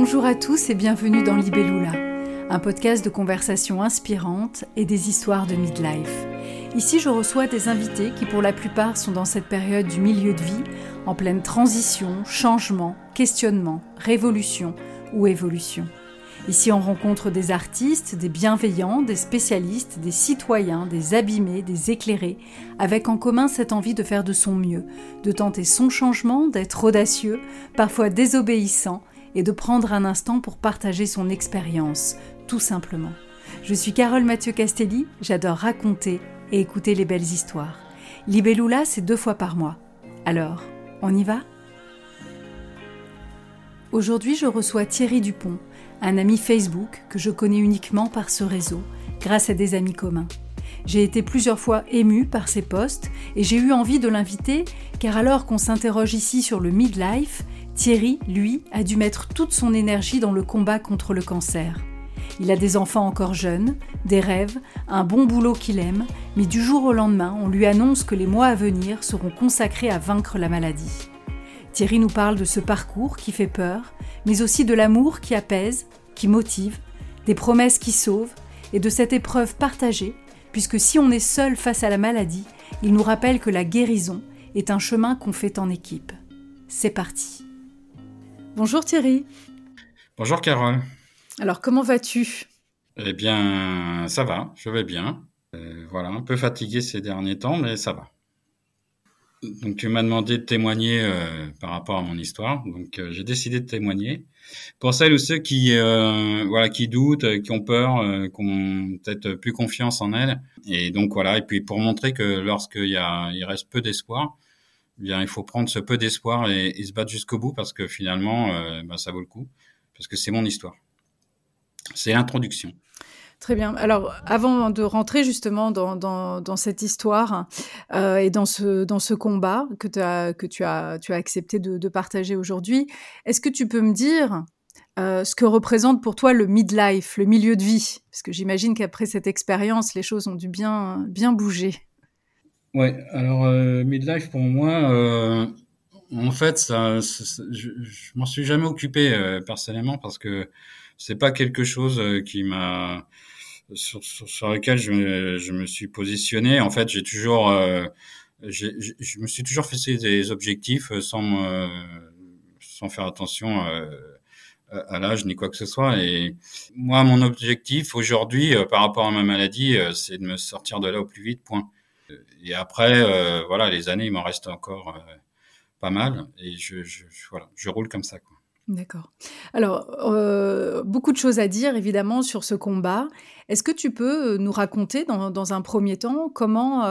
Bonjour à tous et bienvenue dans Libellula, un podcast de conversations inspirantes et des histoires de midlife. Ici, je reçois des invités qui, pour la plupart, sont dans cette période du milieu de vie, en pleine transition, changement, questionnement, révolution ou évolution. Ici, on rencontre des artistes, des bienveillants, des spécialistes, des citoyens, des abîmés, des éclairés, avec en commun cette envie de faire de son mieux, de tenter son changement, d'être audacieux, parfois désobéissant, et de prendre un instant pour partager son expérience, tout simplement. Je suis Carole Mathieu Castelli, j'adore raconter et écouter les belles histoires. Libellula, c'est deux fois par mois. Alors, on y va? Aujourd'hui, je reçois Thierry Dupont, un ami Facebook que je connais uniquement par ce réseau, grâce à des amis communs. J'ai été plusieurs fois émue par ses posts et j'ai eu envie de l'inviter car alors qu'on s'interroge ici sur le midlife, Thierry, lui, a dû mettre toute son énergie dans le combat contre le cancer. Il a des enfants encore jeunes, des rêves, un bon boulot qu'il aime, mais du jour au lendemain, on lui annonce que les mois à venir seront consacrés à vaincre la maladie. Thierry nous parle de ce parcours qui fait peur, mais aussi de l'amour qui apaise, qui motive, des promesses qui sauvent, et de cette épreuve partagée, puisque si on est seul face à la maladie, il nous rappelle que la guérison est un chemin qu'on fait en équipe. C'est parti. Bonjour Thierry. Bonjour Carole. Alors comment vas-tu? Eh bien, ça va, je vais bien. Euh, voilà, un peu fatigué ces derniers temps, mais ça va. Donc tu m'as demandé de témoigner euh, par rapport à mon histoire, donc euh, j'ai décidé de témoigner. Pour celles ou ceux qui voilà qui doutent, qui ont peur, qui ont peut-être plus confiance en elles, et donc voilà, et puis pour montrer que lorsqu'il y a il reste peu d'espoir, bien, il faut prendre ce peu d'espoir et, se battre jusqu'au bout parce que finalement, euh, bah, ça vaut le coup, parce que c'est mon histoire. C'est l'introduction. Très bien. Alors, avant de rentrer justement dans, dans, cette histoire euh, et dans ce, dans ce combat que, as, que tu, as, tu as accepté de, partager aujourd'hui, est-ce que tu peux me dire euh, ce que représente pour toi le midlife, le milieu de vie? Parce que j'imagine qu'après cette expérience, les choses ont dû bien, bien bouger. Ouais, alors euh, midlife pour moi, euh, en fait, ça, je, je m'en suis jamais occupé euh, personnellement parce que c'est pas quelque chose euh, qui m'a sur, sur, sur, lequel je, je me suis positionné. En fait, j'ai toujours, euh, je me suis toujours fixé des objectifs sans sans faire attention à l'âge ni quoi que ce soit. Et moi, mon objectif aujourd'hui, par rapport à ma maladie, c'est de me sortir de là au plus vite. Point et après, euh, voilà, les années, il m'en reste encore euh, pas mal. Et je, je, voilà, je roule comme ça. Quoi. D'accord. Alors, euh, beaucoup de choses à dire, évidemment, sur ce combat. Est-ce que tu peux nous raconter, dans, dans un premier temps, comment,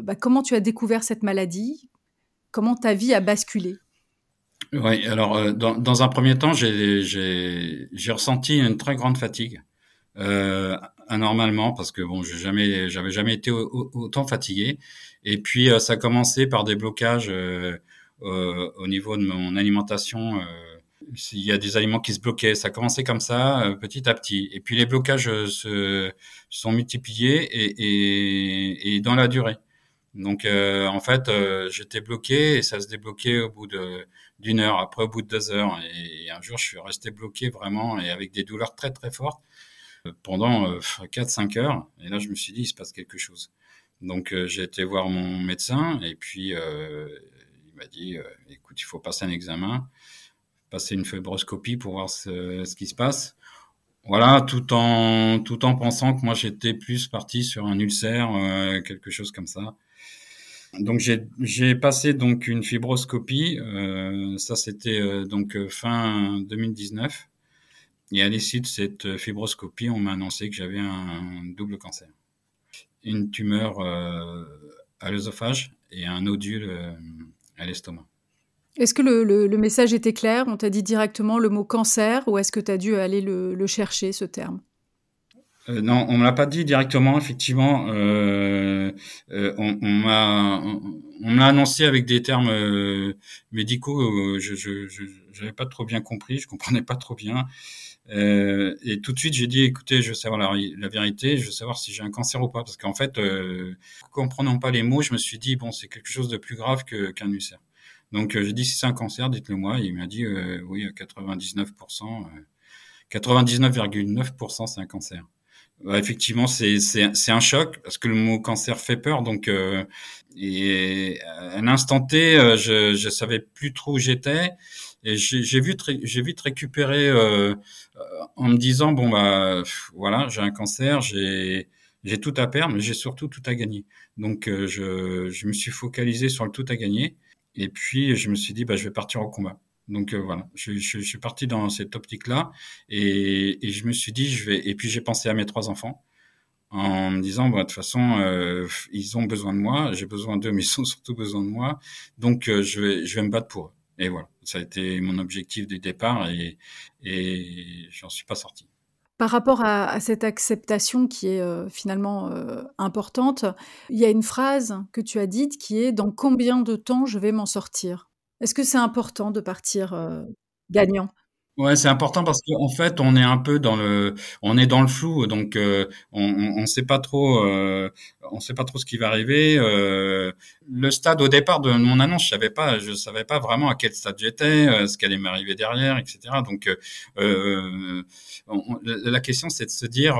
bah, comment tu as découvert cette maladie? Comment ta vie a basculé? Oui, alors, dans, dans, un premier temps, j'ai ressenti une très grande fatigue. Euh, anormalement parce que bon, j'ai jamais, j'avais jamais été autant fatigué. Et puis euh, ça a commencé par des blocages euh, au niveau de mon alimentation. il y a des aliments qui se bloquaient, ça a commencé comme ça, petit à petit. Et puis les blocages se sont multipliés et, et, et dans la durée. Donc en fait, j'étais bloqué et ça se débloquait au bout d'une heure, après au bout de deux heures. Et, un jour, je suis resté bloqué vraiment et avec des douleurs très très fortes pendant 4-5 euh, heures. Et là, je me suis dit, il se passe quelque chose. Donc, euh, j'ai été voir mon médecin et puis euh, il m'a dit, écoute, il faut passer un examen, passer une fibroscopie pour voir ce, qui se passe. Voilà, tout en tout en pensant que moi j'étais plus parti sur un ulcère, quelque chose comme ça. Donc j'ai passé donc une fibroscopie, ça c'était donc fin 2019. Et à l'issue de cette fibroscopie, on m'a annoncé que j'avais un double cancer. Une tumeur euh, à l'œsophage et un nodule euh, à l'estomac. Est-ce que le, le, message était clair? On t'a dit directement le mot cancer ou est-ce que tu as dû aller le, le, chercher, ce terme? Euh, non, on me l'a pas dit directement. Effectivement, euh, euh, on, on m'a on, m'a annoncé avec des termes euh, médicaux. je je j'avais pas trop bien compris, je comprenais pas trop bien. Euh, et tout de suite, j'ai dit, écoutez, je veux savoir la, la, vérité, je veux savoir si j'ai un cancer ou pas, parce qu'en fait, euh, comprenant pas les mots, je me suis dit, bon, c'est quelque chose de plus grave qu'un ulcère. Donc j'ai dit si c'est un cancer, dites-le moi. il m'a dit oui, 99%, 99,9% c'est un cancer. Effectivement, c'est un choc parce que le mot cancer fait peur. Donc et à un instant T, je je savais plus trop où j'étais. Et j'ai vite, récupéré euh, en me disant bon bah voilà, j'ai un cancer, j'ai tout à perdre, mais j'ai surtout tout à gagner. Donc euh, je, je me suis focalisé sur le tout à gagner. Et puis je me suis dit bah je vais partir au combat. Donc euh, voilà, je, suis parti dans cette optique-là et, je me suis dit je vais. Et puis j'ai pensé à mes trois enfants en me disant bah, de toute façon euh, ils ont besoin de moi, j'ai besoin d'eux, mais ils ont surtout besoin de moi. Donc je vais je vais me battre pour eux. Et voilà, ça a été mon objectif du départ et, et j'en suis pas sorti. Par rapport à, cette acceptation qui est euh, finalement euh, importante, il y a une phrase que tu as dite qui est dans combien de temps je vais m'en sortir? Est-ce que c'est important de partir euh, gagnant? Ouais, c'est important parce qu'en fait, on est un peu dans le, on est dans le flou, donc euh, on, on, sait pas trop, euh, on sait pas trop ce qui va arriver. Euh, le stade au départ de mon annonce, je savais pas, je savais pas vraiment à quel stade j'étais, ce qui allait m'arriver derrière, etc. Donc, la question, c'est de se dire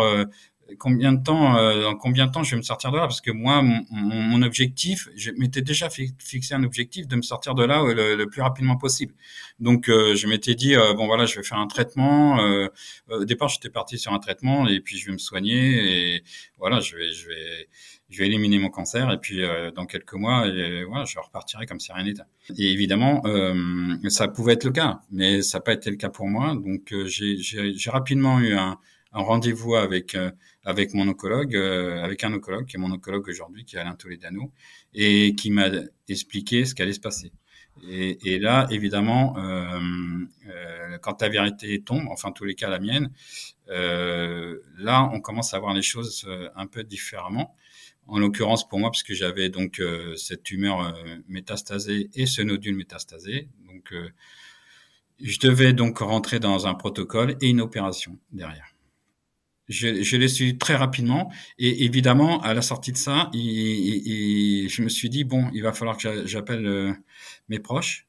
combien de temps, euh, dans combien de temps je vais me sortir de là? Parce que moi, mon, mon objectif, je m'étais déjà fixé un objectif de me sortir de là le, le plus rapidement possible. Donc, euh, je m'étais dit euh, bon voilà, je vais faire un traitement. Euh, au départ, j'étais parti sur un traitement et puis je vais me soigner et voilà, je vais, je vais, je vais éliminer mon cancer et puis dans quelques mois, et, voilà, je repartirai comme si rien n'était. Et évidemment, ça pouvait être le cas, mais ça n'a pas été le cas pour moi. Donc, j'ai rapidement eu un un rendez-vous avec euh, avec mon oncologue, euh, avec un oncologue qui est mon oncologue aujourd'hui, qui est Alain Toledano, et qui m'a expliqué ce qui allait se passer. Et, et là, évidemment, euh, euh, quand la vérité tombe, enfin, en tous les cas la mienne, euh, là, on commence à voir les choses un peu différemment. En l'occurrence, pour moi, puisque j'avais donc cette tumeur métastasée et ce nodule métastasé, donc je devais donc rentrer dans un protocole et une opération derrière je, je l'ai su très rapidement. Et évidemment, à la sortie de ça, il, je me suis dit, bon, il va falloir que j'appelle euh, mes proches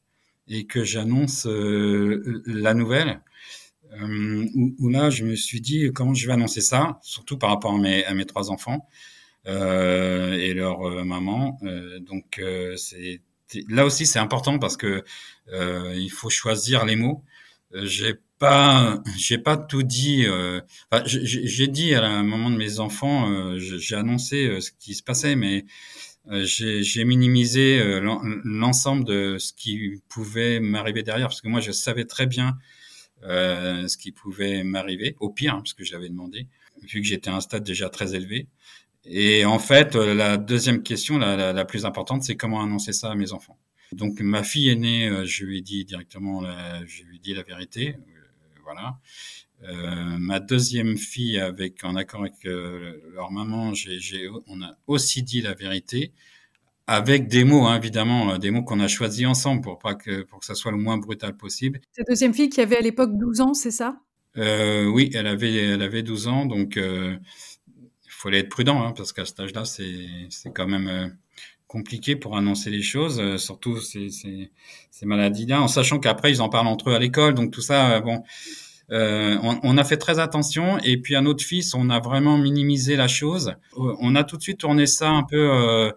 et que j'annonce euh, la nouvelle. Euh, où, là, je me suis dit, comment je vais annoncer ça, surtout par rapport à mes, à mes trois enfants euh, et leur maman. donc, c'est là aussi, c'est important parce que il faut choisir les mots. J'ai pas, j'ai pas tout dit. Euh, j'ai dit à un moment de mes enfants, euh, j'ai annoncé euh, ce qui se passait, mais euh, j'ai minimalisé l'ensemble de ce qui pouvait m'arriver derrière, parce que moi, je savais très bien ce qui pouvait m'arriver, au pire, hein, parce que j'avais demandé, vu que j'étais à un stade déjà très élevé. Et en fait, la deuxième question, la, la, la plus importante, c'est comment annoncer ça à mes enfants. Donc ma fille aînée, je lui ai dit directement, je lui ai dit la vérité voilà. Euh, ma deuxième fille, avec en accord avec euh, leur maman, on a aussi dit la vérité, avec des mots, hein, évidemment, euh, des mots qu'on a choisis ensemble pour pas que pour que ça soit le moins brutal possible. Cette deuxième fille qui avait à l'époque 12 ans, c'est ça? Oui, elle avait elle avait 12 ans, donc il fallait être prudent hein, parce qu'à cet âge-là, c'est c'est quand même compliqué pour annoncer les choses, surtout ces, ces, ces maladies-là, en sachant qu'après ils en parlent entre eux à l'école, donc tout ça, bon, euh, on, on, a fait très attention. Et puis à notre fils, on a vraiment minimisé la chose. Euh, on a tout de suite tourné ça un peu, euh,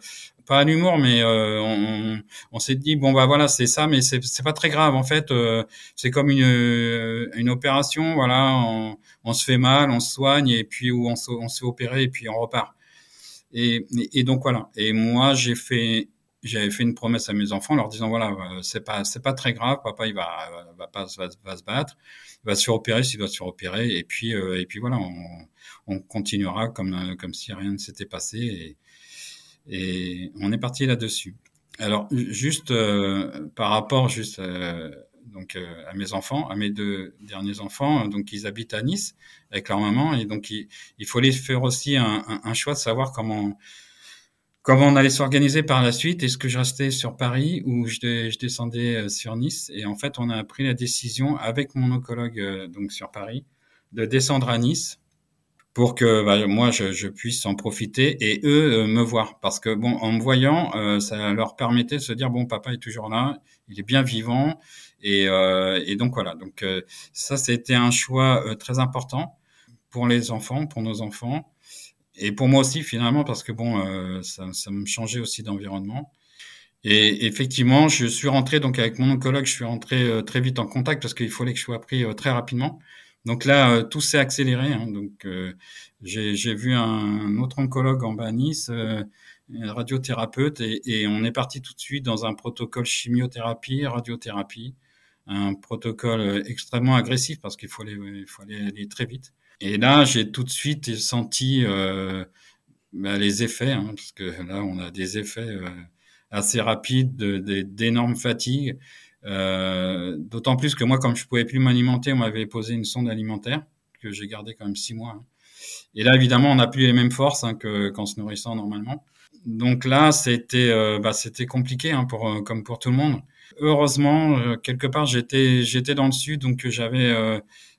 pas à l'humour, mais euh, on, on s'est dit bon bah voilà c'est ça, mais c'est pas très grave en fait. Euh, c'est comme une une opération, voilà, on, on, se fait mal, on se soigne et puis on se, on se fait opérer et puis on repart. Et, et, donc voilà. Et moi j'ai fait j'avais fait une promesse à mes enfants, leur disant voilà c'est pas c'est pas très grave, papa il va va pas va, va se battre va se opérer s'il doit se opérer et puis euh, et puis voilà on, on, continuera comme euh, comme si rien ne s'était passé et, et on est parti là-dessus. Alors juste euh, par rapport juste donc à mes enfants, à mes deux derniers enfants, donc ils habitent à Nice avec leur maman et donc il, il fallait faire aussi un, un choix de savoir comment comment on allait s'organiser par la suite? Est-ce que je restais sur Paris ou je, descendais euh, sur Nice? Et en fait, on a pris la décision avec mon oncologue euh, donc sur Paris de descendre à Nice pour que bah, moi je, je, puisse en profiter et eux me voir. Parce que bon en me voyant ça leur permettait de se dire bon papa est toujours là il est bien vivant et, et donc voilà. Donc ça c'était un choix très important pour les enfants pour nos enfants et pour moi aussi finalement parce que bon, euh, ça, ça, me changeait aussi d'environnement. Et effectivement, je suis rentré donc avec mon oncologue, je suis rentré euh, très vite en contact parce qu'il fallait que je sois pris euh, très rapidement. Donc là, tout s'est accéléré. Hein, donc j'ai vu un autre oncologue en bas à Nice, radiothérapeute, et, et, on est parti tout de suite dans un protocole chimiothérapie, radiothérapie, un protocole extrêmement agressif parce qu'il faut il faut aller très vite. Et là, j'ai tout de suite senti euh, bah, les effets, hein, parce que là, on a des effets euh, assez rapides, d'énormes fatigues. Euh, D'autant plus que moi, comme je pouvais plus m'alimenter, on m'avait posé une sonde alimentaire que j'ai gardée quand même six mois. Hein. Et là, évidemment, on n'a plus les mêmes forces hein, qu'en se nourrissant normalement. Donc là, c'était euh, bah, c'était compliqué, hein, pour, euh, comme pour tout le monde. Heureusement, quelque part, j'étais j'étais dans le sud, donc j'avais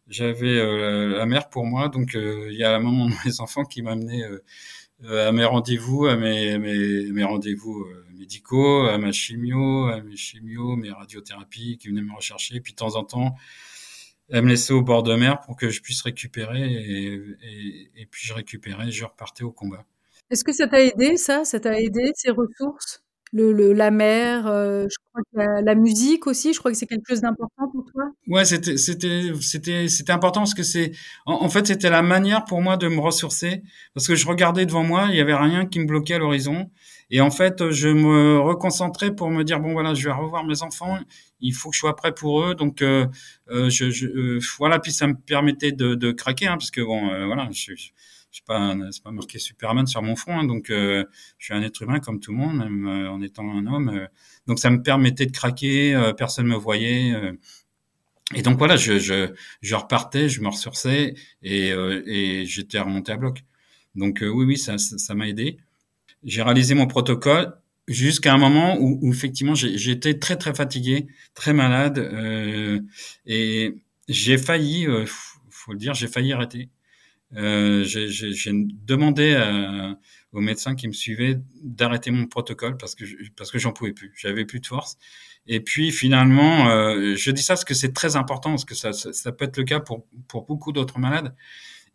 j'avais euh, la mère pour moi, donc euh, il y a la maman de mes enfants qui m'a amené euh, à mes rendez-vous, à mes, mes, mes rendez-vous médicaux, à ma chimio, à mes chimios, mes radiothérapies, qui venaient me rechercher. Puis de temps en temps, elle me laissait au bord de mer pour que je puisse récupérer. Et, et puis je récupérais, je repartais au combat. Est-ce que ça t'a aidé, ça? Ça t'a aidé, ces ressources? Le, la mer, euh, je crois la, musique aussi, je crois que c'est quelque chose d'important pour toi? Ouais, c'était c'était c'était c'était important parce que c'est en, en, fait c'était la manière pour moi de me ressourcer parce que je regardais devant moi, il y avait rien qui me bloquait à l'horizon et en fait je me reconcentrais pour me dire bon voilà je vais revoir mes enfants, il faut que je sois prêt pour eux donc euh, euh je, je euh, voilà puis ça me permettait de, de craquer hein, parce que bon euh, voilà je, je c'est pas c'est pas marqué Superman sur mon front, hein, donc euh, je suis un être humain comme tout le monde, même euh, en étant un homme. Donc ça me permettait de craquer, personne me voyait. et donc voilà, je, je, je repartais, je me ressourçais et, et j'étais remonté à bloc. Donc oui, oui, ça ça m'a aidé. J'ai réalisé mon protocole jusqu'à un moment où, où effectivement j'étais très très fatigué, très malade et j'ai failli, faut le dire, j'ai failli arrêter. Euh, j'ai demandé à, aux médecins qui me suivaient d'arrêter mon protocole parce que parce que j'en pouvais plus, j'avais plus de force. Et puis finalement, euh, je dis ça parce que c'est très important parce que ça, ça, ça, peut être le cas pour pour beaucoup d'autres malades.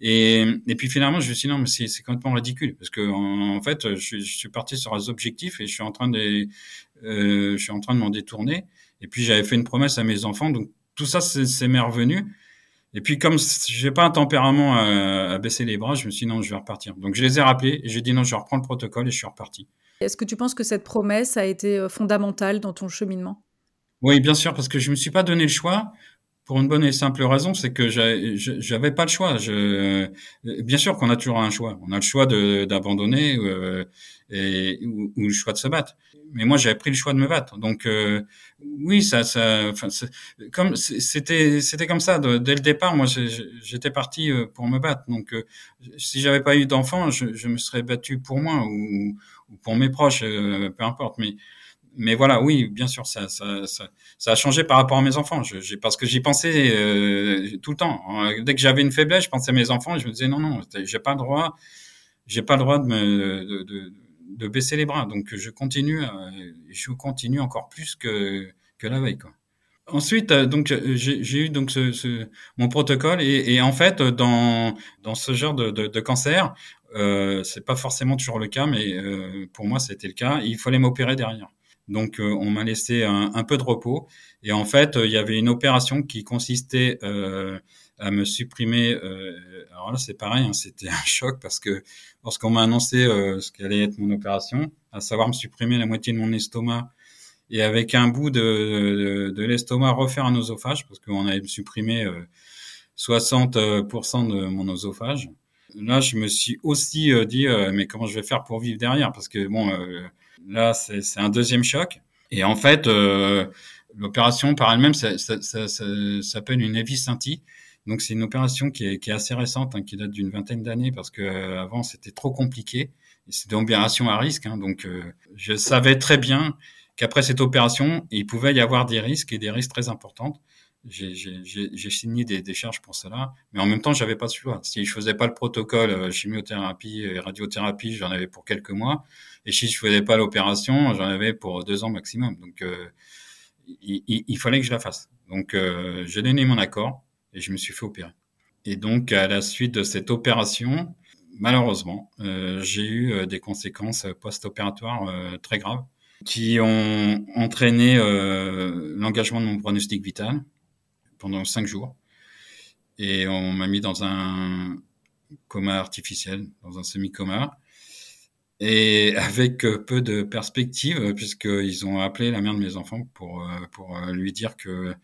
Et, et puis finalement, je me suis dit non, mais c'est complètement ridicule parce que en, fait, je, je, suis parti sur des objectifs et je suis en train de euh, je suis en train de m'en détourner. Et puis j'avais fait une promesse à mes enfants, donc tout ça c'est m'est revenu. Et puis comme j'ai pas un tempérament à, baisser les bras, je me suis dit non, je vais repartir. Donc je les ai rappelés et j'ai dit non, je reprends le protocole et je suis reparti. Est-ce que tu penses que cette promesse a été euh, fondamentale dans ton cheminement? Oui, bien sûr, parce que je me suis pas donné le choix pour une bonne et simple raison, c'est que j'avais pas le choix. Je, bien sûr qu'on a toujours un choix. On a le choix d'abandonner euh, et ou, le choix de se battre. Mais moi, j'avais pris le choix de me battre. Donc euh, oui, ça, ça, comme c'était, c'était comme ça dès le départ. Moi, j'étais parti euh, pour me battre. Donc euh, si j'avais pas eu d'enfant, je, je, me serais battu pour moi ou, ou pour mes proches, euh, peu importe. Mais mais voilà, oui, bien sûr, ça, ça, ça, ça, a changé par rapport à mes enfants. Je, parce que j'y pensais euh, tout le temps. Dès que j'avais une faiblesse, je pensais à mes enfants et je me disais non, non, j'ai pas le droit, j'ai pas le droit de me de, de, de, baisser les bras. Donc je continue, je continue encore plus que que la veille, quoi. Ensuite, euh, donc j'ai eu donc ce, ce, mon protocole et, et, en fait dans dans ce genre de, de, de cancer, euh, c'est pas forcément toujours le cas, mais euh, pour moi c'était le cas. Il fallait m'opérer derrière. Donc euh, on m'a laissé un, peu de repos. Et en fait, il y avait une opération qui consistait euh, à me supprimer. Euh, alors là, c'est pareil, hein, c'était un choc parce que lorsqu'on m'a annoncé ce qu'allait être mon opération, à savoir me supprimer la moitié de mon estomac et avec un bout de, de, de l'estomac refaire un oesophage parce qu'on avait supprimé 60% de mon oesophage. Là, je me suis aussi dit, mais comment je vais faire pour vivre derrière? Parce que bon Là, c'est un deuxième choc. Et en fait, euh, l'opération par elle-même ça, ça, ça, ça s'appelle une éviscintie. Donc c'est une opération qui est, qui est, assez récente, hein, qui date d'une vingtaine d'années, parce que euh, avant c'était trop compliqué. C'était une opération à risque. Hein, donc euh, je savais très bien qu'après cette opération, il pouvait y avoir des risques et des risques très importants. j'ai signé des décharges pour cela, mais en même temps, j'avais pas de choix. Si je faisais pas le protocole euh, chimiothérapie et radiothérapie, j'en avais pour quelques mois, et si je faisais pas l'opération, j'en avais pour deux ans maximum. Donc, euh, il, il, fallait que je la fasse. Donc, euh, j'ai donné mon accord et je me suis fait opérer. Et donc, à la suite de cette opération, malheureusement, euh, j'ai eu euh, des conséquences post-opératoires euh, très graves qui ont entraîné l'engagement de mon pronostic vital pendant cinq jours. Et on m'a mis dans un coma artificiel, dans un semi-coma. Et avec peu de perspectives, puisqu'ils ont appelé la mère de mes enfants pour, pour lui dire que,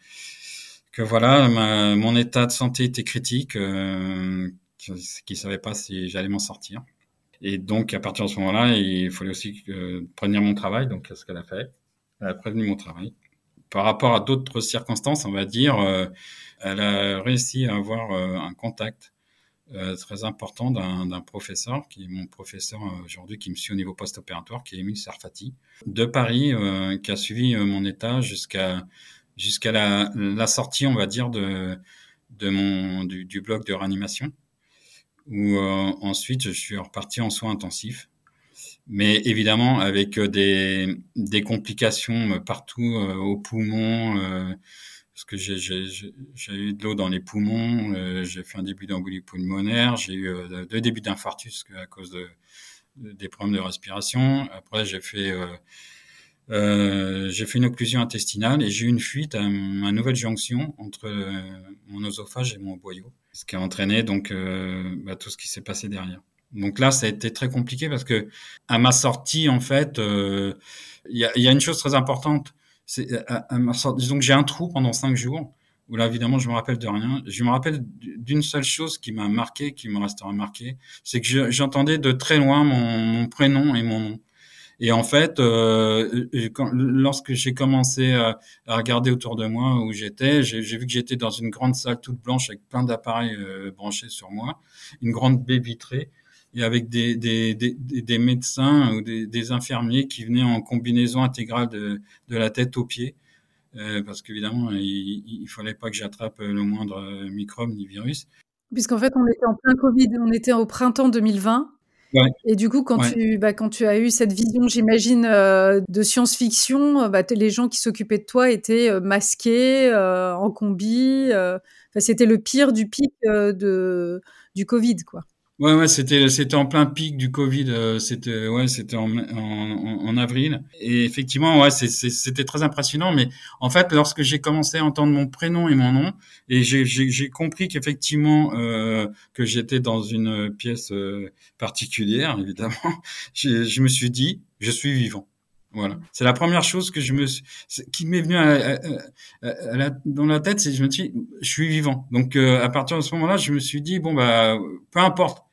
que voilà, mon état de santé était critique, qui ne savait pas si j'allais m'en sortir. Et donc, à partir de ce moment-là, il fallait aussi euh, prévenir mon travail. Donc, ce qu'elle a fait, elle a prévenu mon travail. Par rapport à d'autres circonstances, on va dire, euh, elle a réussi à avoir euh, un contact euh, très important d'un professeur, qui est mon professeur aujourd'hui, qui me suit au niveau post-opératoire, qui est Émile Sarfati, de Paris, qui a suivi mon état jusqu'à jusqu'à la, la, sortie, on va dire, de, de mon, du, du bloc de réanimation où euh, ensuite je suis reparti en soins intensifs. Mais évidemment, avec euh, des, des complications euh, partout aux poumons, parce que j'ai eu de l'eau dans les poumons, j'ai fait un début d'embolie pulmonaire, j'ai eu deux débuts d'infarctus à cause de, des problèmes de respiration. Après, j'ai fait euh, j'ai fait une occlusion intestinale et j'ai eu une fuite à ma nouvelle jonction entre mon oesophage et mon boyau ce qui a entraîné donc euh, bah, tout ce qui s'est passé derrière. Donc là, ça a été très compliqué parce que à ma sortie, en fait, euh, il y, a, y, a, une chose très importante. C'est que j'ai un trou pendant cinq jours où là, évidemment, je me rappelle de rien. Je me rappelle d'une seule chose qui m'a marqué, qui me restera marqué, c'est que j'entendais de très loin mon, prénom et mon nom. Et en fait, euh, lorsque j'ai commencé à, à, regarder autour de moi où j'étais, j'ai vu que j'étais dans une grande salle toute blanche avec plein d'appareils euh, branchés sur moi, une grande baie vitrée et avec des, des, des, des médecins ou des, des, infirmiers qui venaient en combinaison intégrale de, de la tête aux pieds. Euh, parce qu'évidemment, il, il fallait pas que j'attrape le moindre microbe ni virus. Puisqu'en fait, on était en plein Covid, on était au printemps 2020. Et du coup, quand, tu, bah, quand tu as eu cette vision, j'imagine, euh, de science-fiction, euh, bah, les gens qui s'occupaient de toi étaient euh, masqués, en combi. C'était le pire du pic de, du Covid, quoi. Ouais, ouais, c'était c'était en plein pic du Covid. Euh, c'était ouais, c'était en, en, en, avril. Et effectivement, ouais, c'était très impressionnant. Mais en fait, lorsque j'ai commencé à entendre mon prénom et mon nom, et j'ai compris qu'effectivement euh, que j'étais dans une pièce euh, particulière, évidemment, je me suis dit, je suis vivant. Voilà. C'est la première chose que je me qui m'est venue à, à, dans la tête, c'est je me dis je suis vivant. Donc euh, à partir de ce moment-là, je me suis dit bon bah peu importe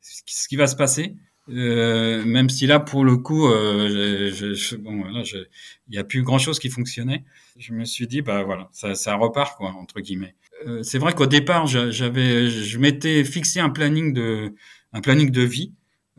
ce qui va se passer, euh, même si là pour le coup, euh, je, je, bon voilà, il y a plus grand chose qui fonctionnait. Je me suis dit bah voilà, ça, ça repart quoi entre guillemets. Euh, c'est vrai qu'au départ, j'avais, je m'étais fixé un planning de un planning de vie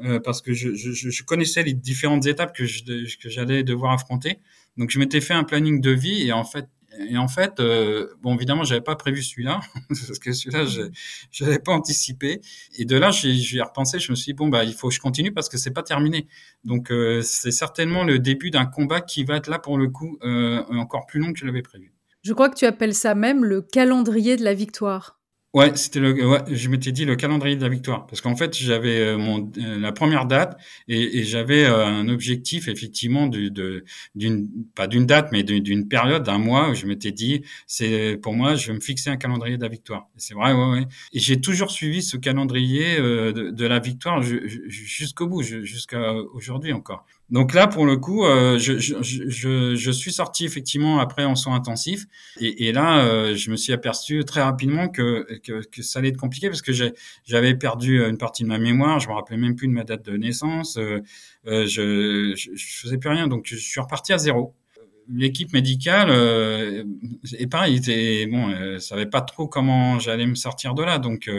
euh, parce que je, je, je, connaissais les différentes étapes que que j'allais devoir affronter. Donc je m'étais fait un planning de vie et en fait et en fait, euh, bon, évidemment, j'avais pas prévu celui-là parce que celui-là, je n'avais pas anticipé. Et de là, j'ai repensé. Je me suis dit bon, bah, il faut que je continue parce que c'est pas terminé. Donc, euh, c'est certainement le début d'un combat qui va être là pour le coup euh, encore plus long que je l'avais prévu. Je crois que tu appelles ça même le calendrier de la victoire. Ouais, c'était le. Ouais, je m'étais dit le calendrier de la victoire parce qu'en fait j'avais euh, mon euh, la première date et, et j'avais euh, un objectif effectivement du, de d'une pas d'une date mais d'une période d'un mois où je m'étais dit c'est pour moi je vais me fixer un calendrier de la victoire. C'est vrai, ouais, ouais. Et j'ai toujours suivi ce calendrier de, de la victoire jusqu'au bout, jusqu'à aujourd'hui encore. Donc là, pour le coup, euh, je, je, je, je, suis sorti effectivement après en soins intensifs. Et, et là, euh, je me suis aperçu très rapidement que, que, que ça allait être compliqué parce que j'avais perdu une partie de ma mémoire. Je me rappelais même plus de ma date de naissance. Euh, euh je, je, faisais plus rien. Donc, je suis reparti à zéro. L'équipe médicale, euh, et pareil, était, bon, euh, savait pas trop comment j'allais me sortir de là. Donc,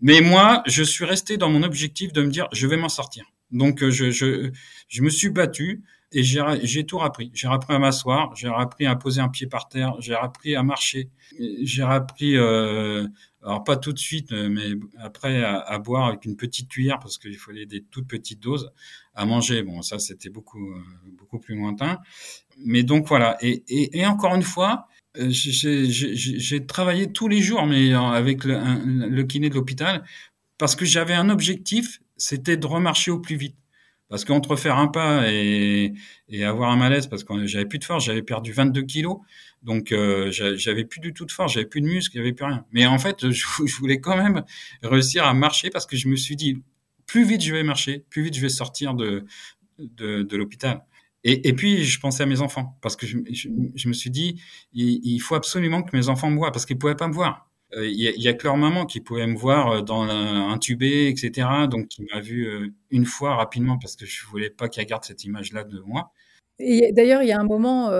mais moi, je suis resté dans mon objectif de me dire, je vais m'en sortir. Donc, euh, je, je, je, me suis battu. et j'ai tout appris. J'ai appris à m'asseoir, j'ai appris à poser un pied par terre, j'ai appris à marcher, j'ai appris, euh, alors pas tout de suite, mais après à, boire avec une petite cuillère parce qu'il fallait des toutes petites doses, à manger. Bon, ça c'était beaucoup euh, beaucoup plus lointain. Mais donc voilà. Et, et, et encore une fois, euh, j'ai travaillé tous les jours, mais avec le, le kiné de l'hôpital, parce que j'avais un objectif, c'était de remarcher au plus vite. Parce qu'entre faire un pas et, avoir un malaise, parce que j'avais plus de force, j'avais perdu 22 kilos, donc euh, j'avais plus du tout de force, j'avais plus de muscles, j'avais plus rien. Mais en fait, je, voulais quand même réussir à marcher parce que je me suis dit, plus vite je vais marcher, plus vite je vais sortir de, l'hôpital. Et, puis, je pensais à mes enfants, parce que je, me suis dit, il, il, faut absolument que mes enfants me voient, parce qu'ils pouvaient pas me voir. Euh, il y, a que leur maman qui pouvait me voir euh, dans un tubé, etc. Donc, qui m'a vu euh, une fois rapidement parce que je voulais pas qu'elle garde cette image-là de moi. D'ailleurs, il y a un moment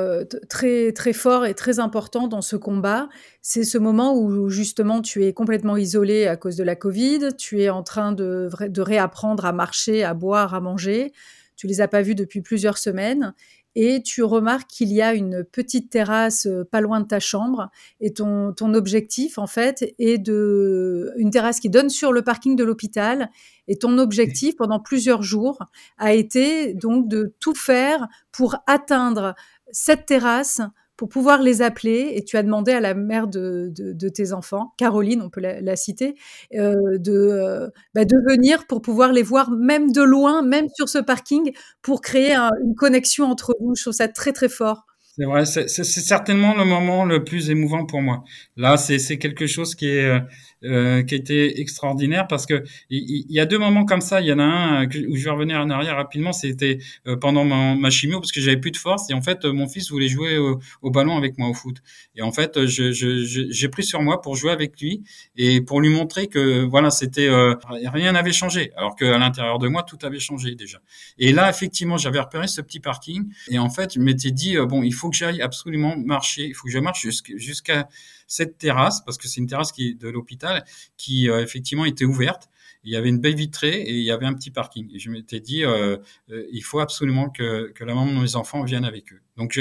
très très fort et très important dans ce combat. C'est ce moment où justement tu es complètement isolé à cause de la Covid. Tu es en train de, de réapprendre à marcher, à boire, à manger. Tu les as pas vus depuis plusieurs semaines et tu remarques qu'il y a une petite terrasse euh, pas loin de ta chambre et ton, ton objectif en fait est de une terrasse qui donne sur le parking de l'hôpital et ton objectif pendant plusieurs jours a été donc de tout faire pour atteindre cette terrasse pour pouvoir les appeler, et tu as demandé à la mère de, tes enfants, Caroline, on peut la, citer, euh, de, euh, bah, de venir pour pouvoir les voir même de loin, même sur ce parking, pour créer un, une connexion entre vous. Je trouve ça très très fort. C'est vrai, c'est certainement le moment le plus émouvant pour moi. Là, c'est quelque chose qui est euh, euh, qui a été extraordinaire parce que il, y, a deux moments comme ça. Il y en a un euh, où je vais revenir en arrière rapidement. C'était euh, pendant ma, ma, chimio parce que j'avais plus de force et en fait mon fils voulait jouer au, ballon avec moi au foot. Et en fait, j'ai je, je, pris sur moi pour jouer avec lui et pour lui montrer que voilà, c'était rien n'avait changé, alors qu'à l'intérieur de moi tout avait changé déjà. Et là, effectivement, j'avais repéré ce petit parking et en fait, je m'étais dit bon, il faut que j'aille absolument marcher, il faut que je marche jusqu'à cette terrasse, parce que c'est une terrasse qui de l'hôpital, qui euh, effectivement était ouverte. Il y avait une baie vitrée et il y avait un petit parking. Et je m'étais dit, euh, euh, il faut absolument que, que la maman de mes enfants vienne avec eux. Donc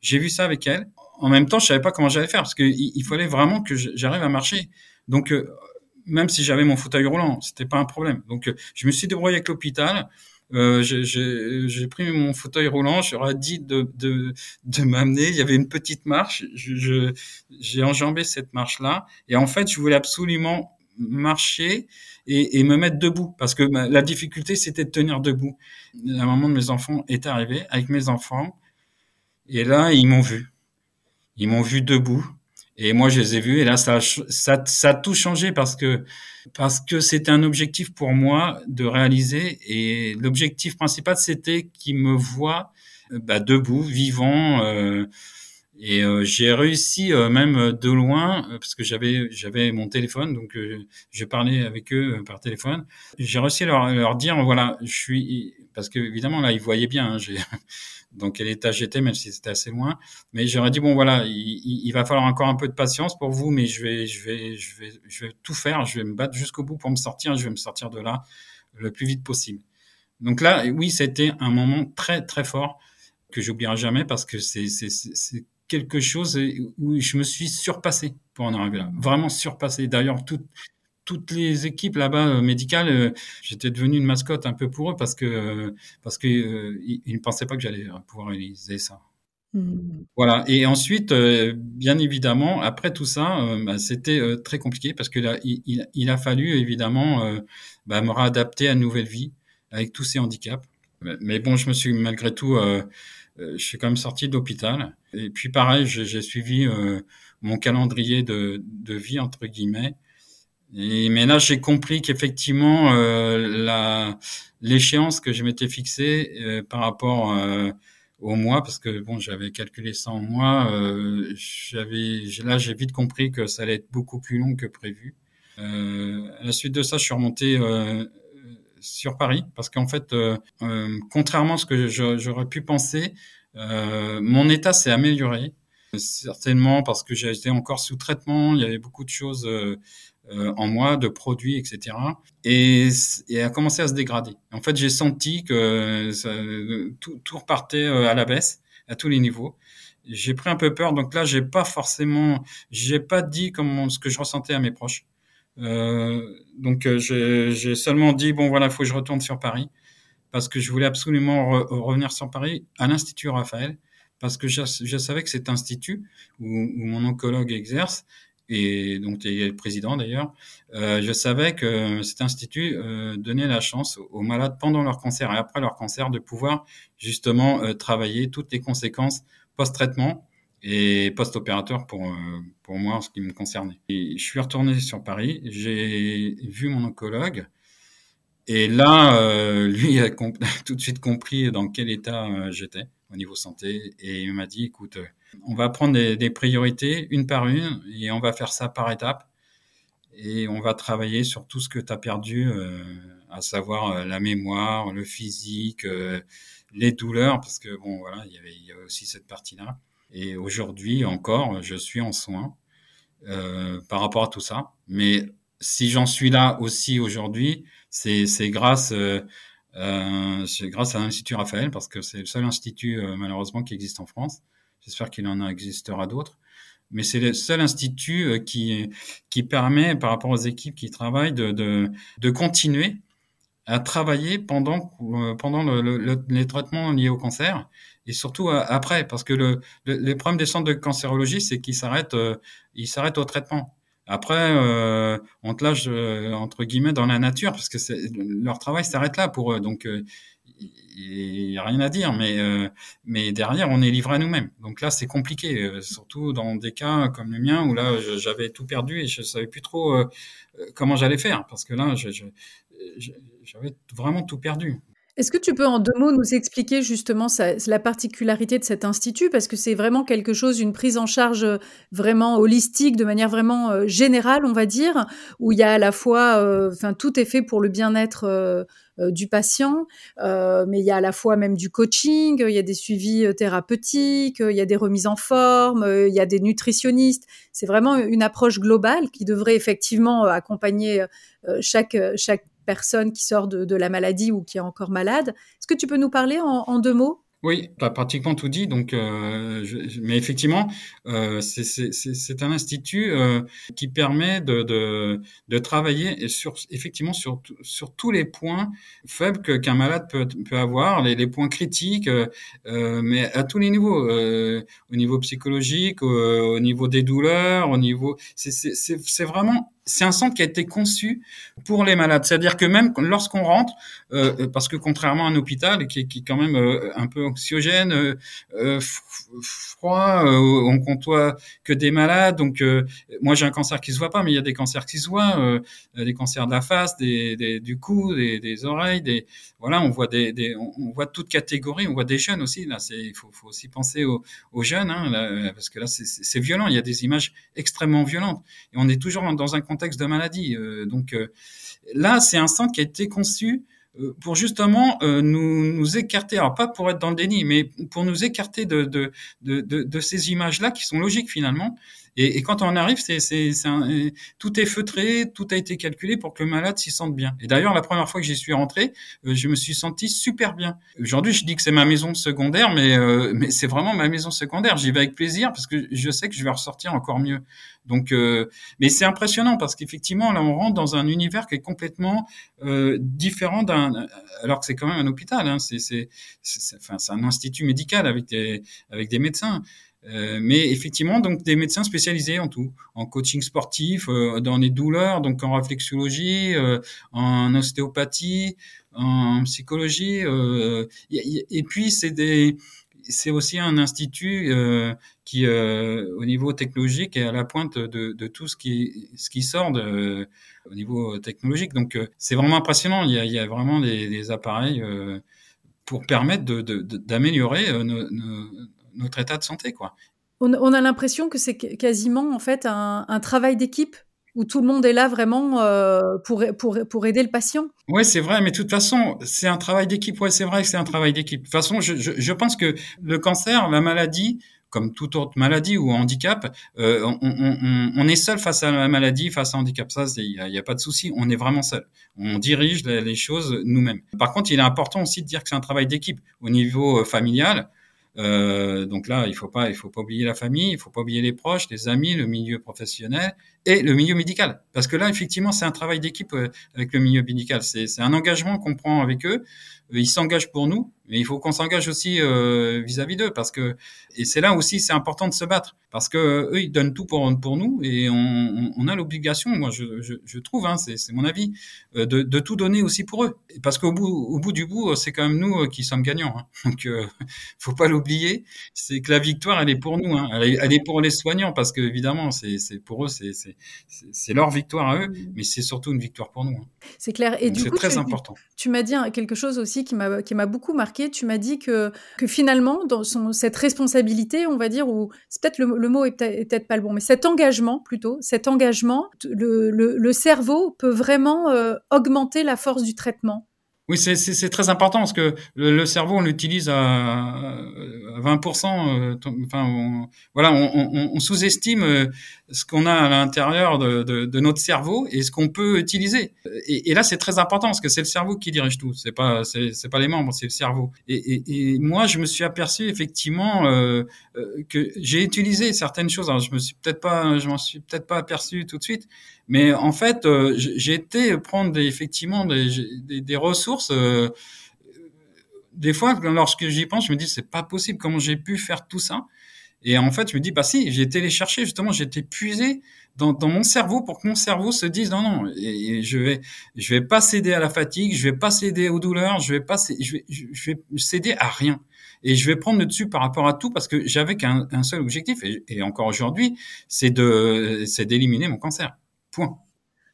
j'ai vu ça avec elle. En même temps, je savais pas comment j'allais faire parce qu'il il fallait vraiment que j'arrive à marcher. Donc même si j'avais mon fauteuil roulant, c'était pas un problème. Donc je me suis débrouillé avec l'hôpital. Euh, j'ai pris mon fauteuil roulant, j'aurais dit de, de, de m'amener. Il y avait une petite marche. J'ai je, enjambé cette marche-là. Et en fait, je voulais absolument marcher et, et, me mettre debout parce que la difficulté, c'était de tenir debout. La maman de mes enfants est arrivée avec mes enfants. Et là, ils m'ont vu. Ils m'ont vu debout. Et moi, je les ai vus et là, ça, ça, ça a tout changé parce que parce que c'était un objectif pour moi de réaliser et l'objectif principal, c'était qu'ils me voient euh, bah, debout, vivant. Euh, et euh, j'ai réussi euh, même de loin parce que j'avais j'avais mon téléphone, donc j'ai parlé avec eux par téléphone. J'ai réussi à leur, leur dire voilà, je suis parce que évidemment là ils voyaient bien. Hein, j'ai dans quel état j'étais, même si c'était assez loin. Mais j'aurais dit bon voilà, il, il, va falloir encore un peu de patience pour vous, mais je vais, je vais, je vais, je vais tout faire. Je vais me battre jusqu'au bout pour me sortir. Je vais me sortir de là le plus vite possible. Donc là, oui, c'était un moment très très fort que j'oublierai jamais parce que c'est quelque chose où je me suis surpassé pour en arriver là, vraiment surpassé. D'ailleurs, tout toutes les équipes là-bas euh, médicales, euh, j'étais devenu une mascotte un peu pour eux parce que euh, parce que ils, ne pensaient pas que j'allais pouvoir réaliser ça. Mmh. Voilà. Et ensuite, bien évidemment, après tout ça, bah, c'était très compliqué parce que là, il, il, a fallu évidemment bah, me réadapter à une nouvelle vie avec tous ces handicaps. Mais bon, je me suis malgré tout, je suis quand même sorti d'hôpital. Et puis pareil, j'ai suivi mon calendrier de, de vie entre guillemets. Et, mais là, j'ai compris qu'effectivement, euh, la l'échéance que je m'étais fixée euh, par rapport euh, au mois, parce que bon, j'avais calculé ça en mois, euh, j'avais là, j'ai vite compris que ça allait être beaucoup plus long que prévu. Euh, à la suite de ça, je suis remonté sur Paris, parce qu'en fait, contrairement à ce que j'aurais pu penser, mon état s'est amélioré. certainement parce que j'étais encore sous traitement, il y avait beaucoup de choses en moi, de produits, etc. Et, et a commencé à se dégrader. En fait, j'ai senti que ça, tout, tout, repartait à la baisse à tous les niveaux. J'ai pris un peu peur, donc là, j'ai pas forcément, j'ai pas dit comment ce que je ressentais à mes proches. Euh, donc euh, j'ai seulement dit bon voilà, il faut que je retourne sur Paris parce que je voulais absolument revenir sur Paris à l'Institut Raphaël parce que je, je savais que cet institut où, où, mon oncologue exerce et donc il est le président d'ailleurs, euh, je savais que cet institut euh, donnait la chance aux malades pendant leur cancer et après leur cancer de pouvoir justement euh, travailler toutes les conséquences post-traitement et post-opérateur pour, euh, pour moi en ce qui me concernait. Je suis retourné sur Paris, j'ai vu mon oncologue et là, euh, lui a tout de suite compris dans quel état euh, j'étais au niveau santé et il m'a dit, écoute, on va prendre des, des, priorités une par une et on va faire ça par étapes et on va travailler sur tout ce que tu as perdu, à savoir la mémoire, le physique, les douleurs, parce que bon, voilà, il y avait, aussi cette partie-là. Et aujourd'hui encore, je suis en soins euh, par rapport à tout ça. Mais si j'en suis là aussi aujourd'hui, c'est grâce, euh, euh, grâce à l'Institut Raphaël, parce que c'est le seul institut euh, malheureusement qui existe en France. J'espère qu'il en existera d'autres. Mais c'est le seul institut euh, qui, qui permet, par rapport aux équipes qui travaillent, de, de, continuer à travailler pendant, euh, pendant le, le, les traitements liés au cancer et surtout euh, après, parce que le, le, les problèmes des centres de cancérologie, c'est qu'ils s'arrêtent, ils s'arrêtent au traitement. Après, on te lâche entre guillemets dans la nature, parce que leur travail s'arrête là pour eux. Donc, il n'y a rien à dire, mais mais derrière, on est livré à nous-mêmes. Donc là, c'est compliqué, surtout dans des cas comme le mien où là, j'avais tout perdu et je savais plus trop comment j'allais faire, parce que là, j'avais vraiment tout perdu. Est-ce que tu peux en deux mots nous expliquer justement la particularité de cet institut? Parce que c'est vraiment quelque chose, une prise en charge euh, vraiment holistique, de manière vraiment euh, générale, on va dire, où il y a à la fois, euh, enfin, tout est fait pour le bien-être du patient, mais il y a à la fois même du coaching, il y a des suivis thérapeutiques, il y a des remises en forme, il y a des nutritionnistes. C'est vraiment une approche globale qui devrait effectivement accompagner chaque, chaque personne qui sort de, la maladie ou qui est encore malade. Est-ce que tu peux nous parler en, deux mots? Oui, tu as pratiquement tout dit. Donc, euh, mais effectivement, euh, c'est un institut euh, qui permet de, travailler sur effectivement sur tous les points faibles qu'un malade peut, avoir, les, points critiques, mais à tous les niveaux, au niveau psychologique, au, niveau des douleurs, au niveau, c'est vraiment c'est un centre qui a été conçu pour les malades. C'est-à-dire que même lorsqu'on rentre, euh, parce que contrairement à un hôpital qui, est quand même euh, un peu anxiogène, euh, euh froid, euh, on comptoie que des malades. Donc moi j'ai un cancer qui se voit pas, mais il y a des cancers qui se voient, des cancers de la face, des, du cou, des, oreilles, des voilà, on voit des, des on voit toutes catégories, on voit des jeunes aussi. Là, il faut, aussi penser aux, jeunes, hein, parce que là c'est violent. Il y a des images extrêmement violentes et on est toujours dans un contexte contexte de maladie. Euh, donc euh, là, c'est un centre qui a été conçu euh, pour justement nous, écarter, alors pas pour être dans le déni, mais pour nous écarter de ces images-là qui sont logiques finalement, et, et, quand on arrive, c'est, c'est, c'est tout est feutré, tout a été calculé pour que le malade s'y sente bien. Et d'ailleurs, la première fois que j'y suis rentré, euh, je me suis senti super bien. Aujourd'hui, je dis que c'est ma maison secondaire, mais, euh, mais c'est vraiment ma maison secondaire. J'y vais avec plaisir parce que je sais que je vais ressortir encore mieux. Donc, euh, mais c'est impressionnant parce qu'effectivement, là, on rentre dans un univers qui est complètement euh, différent d'un, alors que c'est quand même un hôpital. Hein, c'est, c'est, c'est, enfin, c'est un institut médical avec des, avec des médecins. Euh, mais effectivement, donc des médecins spécialisés en tout, en coaching sportif, euh, dans les douleurs, donc en réflexologie, euh, en ostéopathie, en psychologie. et puis c'est des, c'est aussi un institut qui, au niveau technologique, est à la pointe de, tout ce qui, sort au niveau technologique. Donc c'est vraiment impressionnant. Il y a, vraiment des, appareils pour permettre d'améliorer nos notre état de santé, quoi. On, on a l'impression que c'est quasiment en fait un, un travail d'équipe où tout le monde est là vraiment euh, pour, pour, pour aider le patient. Oui, c'est vrai, mais de toute façon, c'est un travail d'équipe. Oui, c'est vrai que c'est un travail d'équipe. De toute façon, je, je, je, pense que le cancer, la maladie, comme toute autre maladie ou handicap, euh, on, on, on, est seul face à la maladie, face à handicap. Ça, il n'y a, pas de souci. On est vraiment seul. On dirige les, les choses nous-mêmes. Par contre, il est important aussi de dire que c'est un travail d'équipe au niveau familial. Euh, donc là, il faut pas, il faut pas oublier la famille, il faut pas oublier les proches, les amis, le milieu professionnel et le milieu médical. Parce que là, effectivement, c'est un travail d'équipe euh, avec le milieu médical. C'est un engagement qu'on prend avec eux. Ils s'engagent pour nous, mais il faut qu'on s'engage aussi euh, vis-à-vis d'eux parce que et c'est là aussi c'est important de se battre parce que eux ils donnent tout pour pour nous et on, on a l'obligation, moi je, je, je trouve, hein, c'est mon avis, euh, de, de, tout donner aussi pour eux parce qu'au bout au bout du bout c'est quand même nous qui sommes gagnants. Hein. Donc euh, faut pas l'oublier, c'est que la victoire elle est pour nous, hein. elle, est, elle, est, pour les soignants parce que évidemment c'est pour eux c'est c'est leur victoire à eux, mmh. mais c'est surtout une victoire pour nous. Hein. C'est clair et du coup c'est très important. Tu m'as dit quelque chose aussi qui m'a qui m'a beaucoup marqué tu m'as dit que, que finalement, dans son, cette responsabilité, on va dire, ou c'est peut-être le, mot est peut-être pas le bon, mais cet engagement plutôt, cet engagement, le, le, cerveau peut vraiment euh, augmenter la force du traitement. Oui, c'est très important parce que le, cerveau, on l'utilise à, 20%. Euh, enfin, on, voilà, on, on, on sous-estime euh, ce qu'on a à l'intérieur de, de, de, notre cerveau et ce qu'on peut utiliser. Et, et là, c'est très important parce que c'est le cerveau qui dirige tout. C'est pas, c'est pas les membres, c'est le cerveau. Et, et, et, moi, je me suis aperçu effectivement euh, euh que j'ai utilisé certaines choses. Alors, je me suis peut-être pas, je m'en suis peut-être pas aperçu tout de suite, mais en fait, euh, j'ai été prendre des, effectivement des, des, ressources. Euh, des fois, lorsque j'y pense, je me dis c'est pas possible. Comment j'ai pu faire tout ça? Et en fait, je me dis bah si, j'ai été les chercher justement. J'ai été puisé dans, dans, mon cerveau pour que mon cerveau se dise non non, et, je vais je vais pas céder à la fatigue, je vais pas céder aux douleurs, je vais pas je vais je vais céder à rien. Et je vais prendre le dessus par rapport à tout parce que j'avais qu'un un seul objectif et, et encore aujourd'hui, c'est de c'est d'éliminer mon cancer. Point.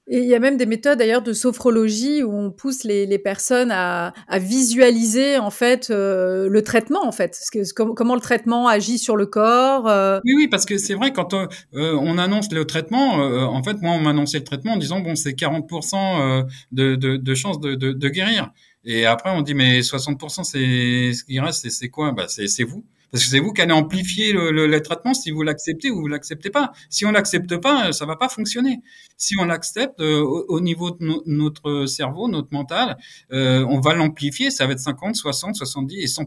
Et il y a même des méthodes d'ailleurs de sophrologie où on pousse les, les personnes à, à, visualiser en fait euh, le traitement en fait, que, comment le traitement agit sur le corps. Euh. Oui oui parce que c'est vrai quand euh, on annonce le traitement, en fait moi on m'a annoncé le traitement en disant bon c'est 40% de, de, de chances de, de, de, guérir. Et après on dit mais 60% c'est ce qui reste c'est quoi? Bah c'est vous. Parce que c'est vous qui allez amplifier le, traitement si vous l'acceptez ou vous l'acceptez pas. Si on l'accepte pas, ça va pas fonctionner. Si on l'accepte euh, au, niveau de notre cerveau, notre mental, euh, on va l'amplifier. Ça va être 50, 60, 70 et 100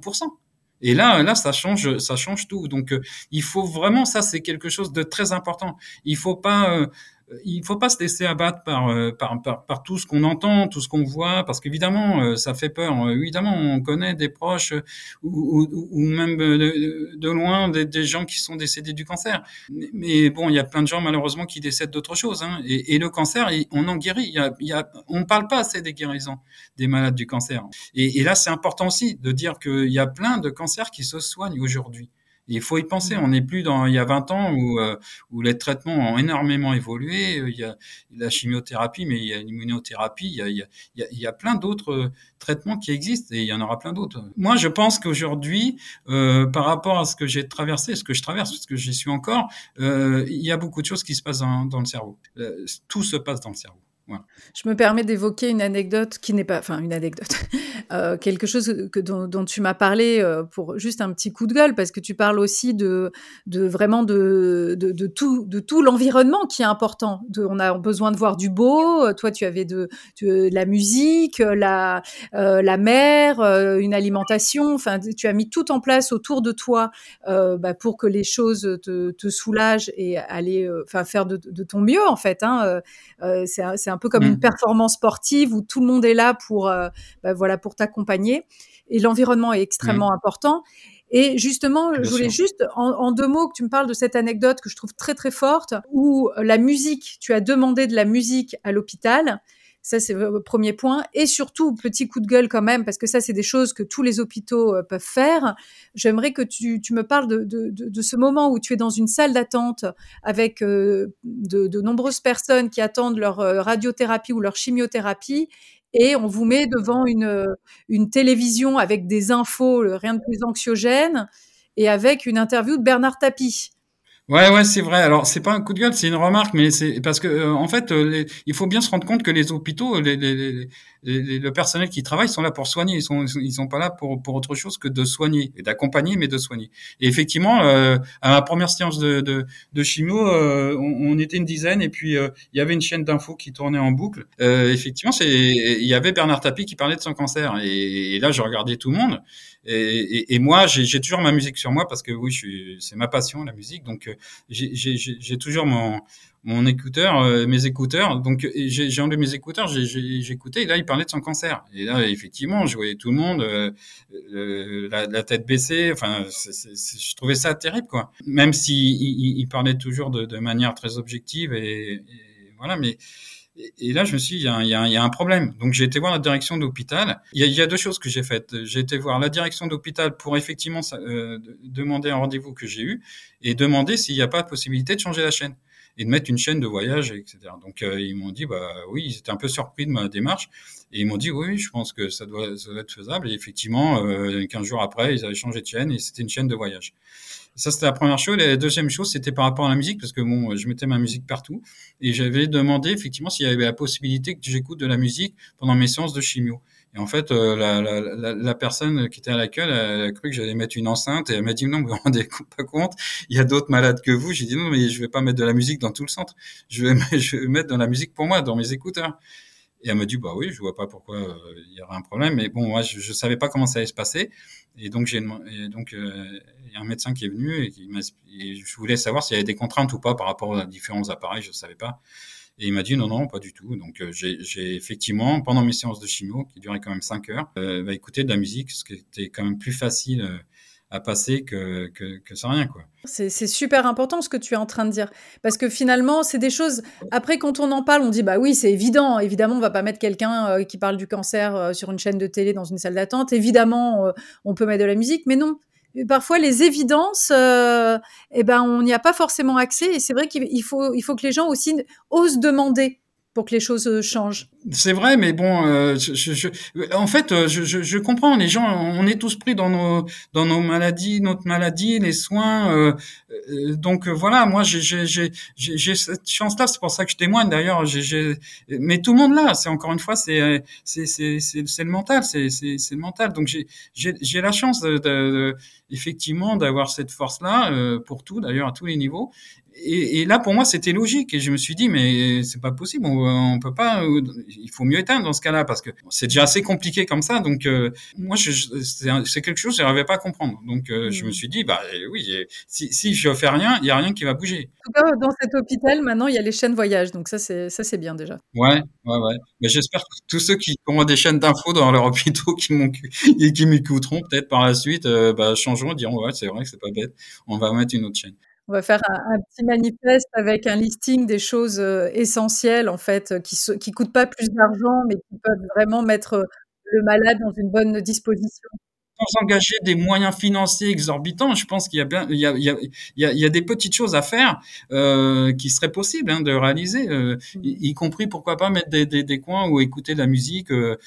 et là, là, ça change, ça change tout. Donc, euh, il faut vraiment, ça, c'est quelque chose de très important. Il faut pas, euh, il faut pas se laisser abattre par, euh, par, par, par tout ce qu'on entend, tout ce qu'on voit, parce qu'évidemment, euh, ça fait peur. Évidemment, on connaît des proches ou, ou, ou même de, loin des, gens qui sont décédés du cancer. Mais bon, il y a plein de gens malheureusement qui décèdent d'autre chose. Hein. Et, et, le cancer, on en guérit. Il y a, il y a, on ne parle pas assez des guérisons des malades du cancer. Et, et là, c'est important aussi de dire qu'il y a plein de cancers qui se soignent aujourd'hui il faut y penser. On n'est plus dans il y a 20 ans où, euh, où les traitements ont énormément évolué. Il y a la chimiothérapie, mais il y a l'immunothérapie. Il y a, il y a, il y a plein d'autres euh, traitements qui existent et il y en aura plein d'autres. Moi, je pense qu'aujourd'hui, euh, par rapport à ce que j'ai traversé, ce que je traverse, parce que j'y suis encore, euh, il y a beaucoup de choses qui se passent dans, dans le cerveau. Euh, tout se passe dans le cerveau. Je me permets d'évoquer une anecdote qui n'est pas, enfin une anecdote, euh, quelque chose que, dont, tu m'as parlé euh, pour juste un petit coup de gueule, parce que tu parles aussi de, vraiment de, tout, l'environnement qui est important. On a besoin de voir du beau. Toi, tu avais de, la musique, la, euh, mer, euh, une alimentation. Enfin, tu as mis tout en place autour de toi euh, bah, pour que les choses te, soulagent et aller, euh, faire de, ton mieux en fait. Hein. c'est un peu comme une mm. performance sportive où tout le monde est là pour, euh, bah, voilà, pour t'accompagner. Et l'environnement est extrêmement mm. important. Et justement, je voulais juste, en, deux mots, que tu me parles de cette anecdote que je trouve très très forte, où la musique, tu as demandé de la musique à l'hôpital, ça, c'est le premier point. Et surtout, petit coup de gueule quand même, parce que ça, c'est des choses que tous les hôpitaux euh, peuvent faire. J'aimerais que tu, me parles de, ce moment où tu es dans une salle d'attente avec euh, de, de, nombreuses personnes qui attendent leur euh, radiothérapie ou leur chimiothérapie. Et on vous met devant une, une télévision avec des infos, rien de plus anxiogène, et avec une interview de Bernard Tapie. Ouais, ouais, c'est vrai. Alors, c'est pas un coup de gueule, c'est une remarque, mais c'est parce que, euh, en fait, euh, il faut bien se rendre compte que les hôpitaux, les, les, le personnel qui travaille sont là pour soigner. Ils sont, ils sont pas là pour, pour autre chose que de soigner et d'accompagner, mais de soigner. Et effectivement, euh, à ma première séance de, de, de chimio, euh, on, on, était une dizaine et puis euh, il y avait une chaîne d'infos qui tournait en boucle. Euh, effectivement, c'est, il y avait Bernard Tapie qui parlait de son cancer. Et, là, je regardais tout le monde. Et, et, et moi, j'ai toujours ma musique sur moi parce que oui, c'est ma passion, la musique. Donc, j'ai toujours mon mon écouteur, euh, mes écouteurs. Donc j'ai enlevé mes écouteurs, écouté. Et là, il parlait de son cancer. Et là, effectivement, je voyais tout le monde euh, euh la, la, tête baissée. Enfin, je trouvais ça terrible, quoi. Même si il, il parlait toujours de, de, manière très objective et, et voilà, mais et là, je me suis dit, il y a, il y a, un problème. Donc, j'ai été voir la direction d'hôpital. Il, il, y a deux choses que j'ai faites. J'ai été voir la direction d'hôpital pour effectivement euh, demander un rendez-vous que j'ai eu et demander s'il n'y a pas possibilité de changer la chaîne et de mettre une chaîne de voyage, etc. Donc euh, ils m'ont dit, bah oui, ils étaient un peu surpris de ma démarche et ils m'ont dit, oui, je pense que ça doit, être faisable. Et effectivement, euh, 15 jours après, ils avaient changé de chaîne et c'était une chaîne de voyage. Ça, c'était la première chose. La deuxième chose, c'était par rapport à la musique, parce que bon, je mettais ma musique partout. Et j'avais demandé, effectivement, s'il y avait la possibilité que j'écoute de la musique pendant mes séances de chimio. Et en fait, euh, la, la, la, personne qui était à l'accueil, elle a cru que j'allais mettre une enceinte et elle m'a dit non, vous vous rendez pas compte, il y a d'autres malades que vous. J'ai dit non, mais je vais pas mettre de la musique dans tout le centre. Je vais, je vais mettre de la musique pour moi, dans mes écouteurs. Et elle m'a dit bah oui, je vois pas pourquoi euh, il y aurait un problème. Mais bon, moi, je, je savais pas comment ça allait se passer. Et donc j'ai donc euh, il y a un médecin qui est venu et, je voulais savoir s'il y avait des contraintes ou pas par rapport aux différents appareils. Je savais pas. Et il m'a dit non, non, pas du tout. Donc euh, j'ai effectivement, pendant mes séances de chimio, qui duraient quand même 5 heures, euh, bah, écouter de la musique, ce qui était quand même plus facile euh, à passer que, que, que sans rien. quoi. C'est super important ce que tu es en train de dire. Parce que finalement, c'est des choses... Après, quand on en parle, on dit, bah oui, c'est évident. Évidemment, on va pas mettre quelqu'un qui parle du cancer sur une chaîne de télé dans une salle d'attente. Évidemment, on peut mettre de la musique. Mais non, parfois les évidences, euh, eh ben on n'y a pas forcément accès. Et c'est vrai qu'il faut, il faut que les gens aussi osent demander que les choses euh, changent. C'est vrai, mais bon, euh, je, en fait, euh, je, comprends. Les gens, on est tous pris dans nos dans nos maladies, notre maladie, les soins. Donc voilà, moi, j'ai cette chance-là. C'est pour ça que je témoigne. D'ailleurs, mais tout le monde là. C'est encore une fois, c'est c'est le mental, c'est le mental. Donc j'ai la chance de, effectivement d'avoir cette force-là pour tout, d'ailleurs à tous les niveaux et, et, là, pour moi, c'était logique. Et je me suis dit, mais c'est pas possible. On, on, peut pas. Il faut mieux éteindre dans ce cas-là parce que c'est déjà assez compliqué comme ça. Donc, euh, moi, c'est quelque chose que j'arrivais pas à comprendre. Donc, euh, je me mm. suis dit, bah oui, si, si je fais rien, il y a rien qui va bouger. En tout cas, dans cet hôpital, maintenant, il y a les chaînes voyage. Donc ça, c'est ça, c'est bien déjà. Ouais, ouais, ouais. Mais j'espère que tous ceux qui ont des chaînes d'infos dans leur hôpitaux qui qui m'écouteront peut-être par la suite, euh, bah, changeront, diront ouais, c'est vrai que c'est pas bête. On va mettre une autre chaîne. On va faire un, petit manifeste avec un listing des choses euh, essentielles, en fait, qui ne qui coûtent pas plus d'argent, mais qui peuvent vraiment mettre euh, le malade dans une bonne disposition sans engager des moyens financiers exorbitants, je pense qu'il y a bien, il y a, il y a, il y a, des petites choses à faire euh, qui seraient possibles hein, de réaliser, euh, mmh. y, compris pourquoi pas mettre des, des, des, coins ou écouter de la musique euh,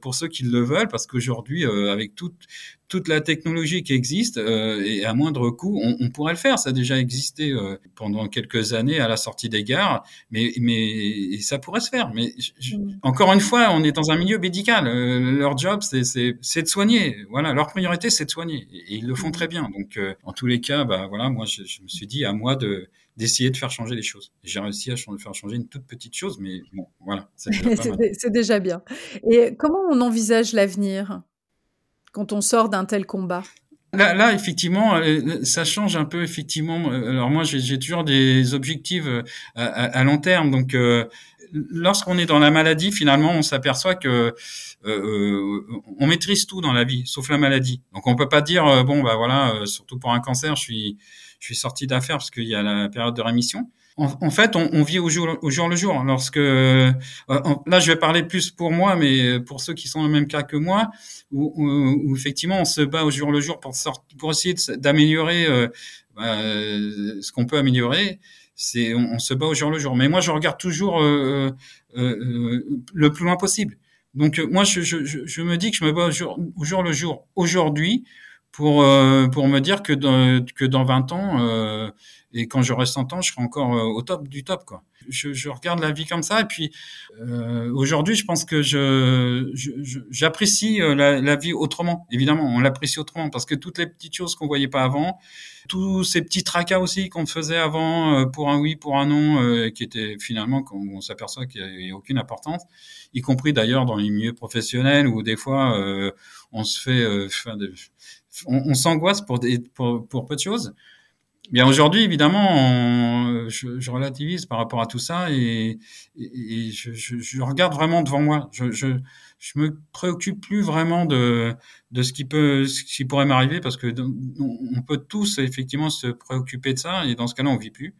pour ceux qui le veulent, parce qu'aujourd'hui, avec toute toute la technologie qui existe euh, et à moindre coût, on, on, pourrait le faire. Ça a déjà existé euh, pendant quelques années à la sortie des gares, mais mais ça pourrait se faire. Mais mm. encore une fois, on est dans un milieu médical. Euh, leur job, c'est c'est de soigner. Voilà, leur priorité, c'est de soigner et, ils le font mm. très bien. Donc en tous les cas, bah voilà, moi je, je me suis dit à moi de d'essayer de faire changer les choses. J'ai réussi à faire changer une toute petite chose, mais bon, voilà. C'est déjà bien. Et comment on envisage l'avenir quand on sort d'un tel combat? Là, là, effectivement, euh, ça change un peu. Effectivement, alors moi, j'ai toujours des objectifs euh, à, à, long terme. Donc, euh, lorsqu'on est dans la maladie, finalement, on s'aperçoit que euh, on maîtrise tout dans la vie, sauf la maladie. Donc, on peut pas dire bon, bah voilà, surtout pour un cancer, je suis je suis sorti d'affaires parce qu'il y a la période de rémission en, fait, on, vit au jour, au jour le jour. Lorsque euh, là, je vais parler plus pour moi, mais pour ceux qui sont dans le même cas que moi, où, effectivement on se bat au jour le jour pour pour essayer d'améliorer euh, bah, ce qu'on peut améliorer. C'est on, se bat au jour le jour. Mais moi, je regarde toujours euh, le plus loin possible. Donc moi, je, je, me dis que je me bats au jour, au jour le jour aujourd'hui pour pour me dire que dans, que dans 20 ans et quand j'aurai 100 ans, je serai encore au top du top quoi je, je, regarde la vie comme ça. Et puis euh, aujourd'hui, je pense que je, j'apprécie euh, la, la, vie autrement. Évidemment, on l'apprécie autrement parce que toutes les petites choses qu'on voyait pas avant, tous ces petits tracas aussi qu'on faisait avant euh, pour un oui, pour un non, euh, qui étaient finalement, quand on s'aperçoit qu'il n'y a aucune importance, y compris d'ailleurs dans les milieux professionnels où des fois on se fait, on, s'angoisse pour, des, pour, pour peu de choses. Bien aujourd'hui, évidemment, je, relativise par rapport à tout ça et, je, je, je, regarde vraiment devant moi. Je, je, je me préoccupe plus vraiment de, de ce qui peut, ce qui pourrait m'arriver parce que on peut tous effectivement se préoccuper de ça et dans ce cas-là, on vit plus.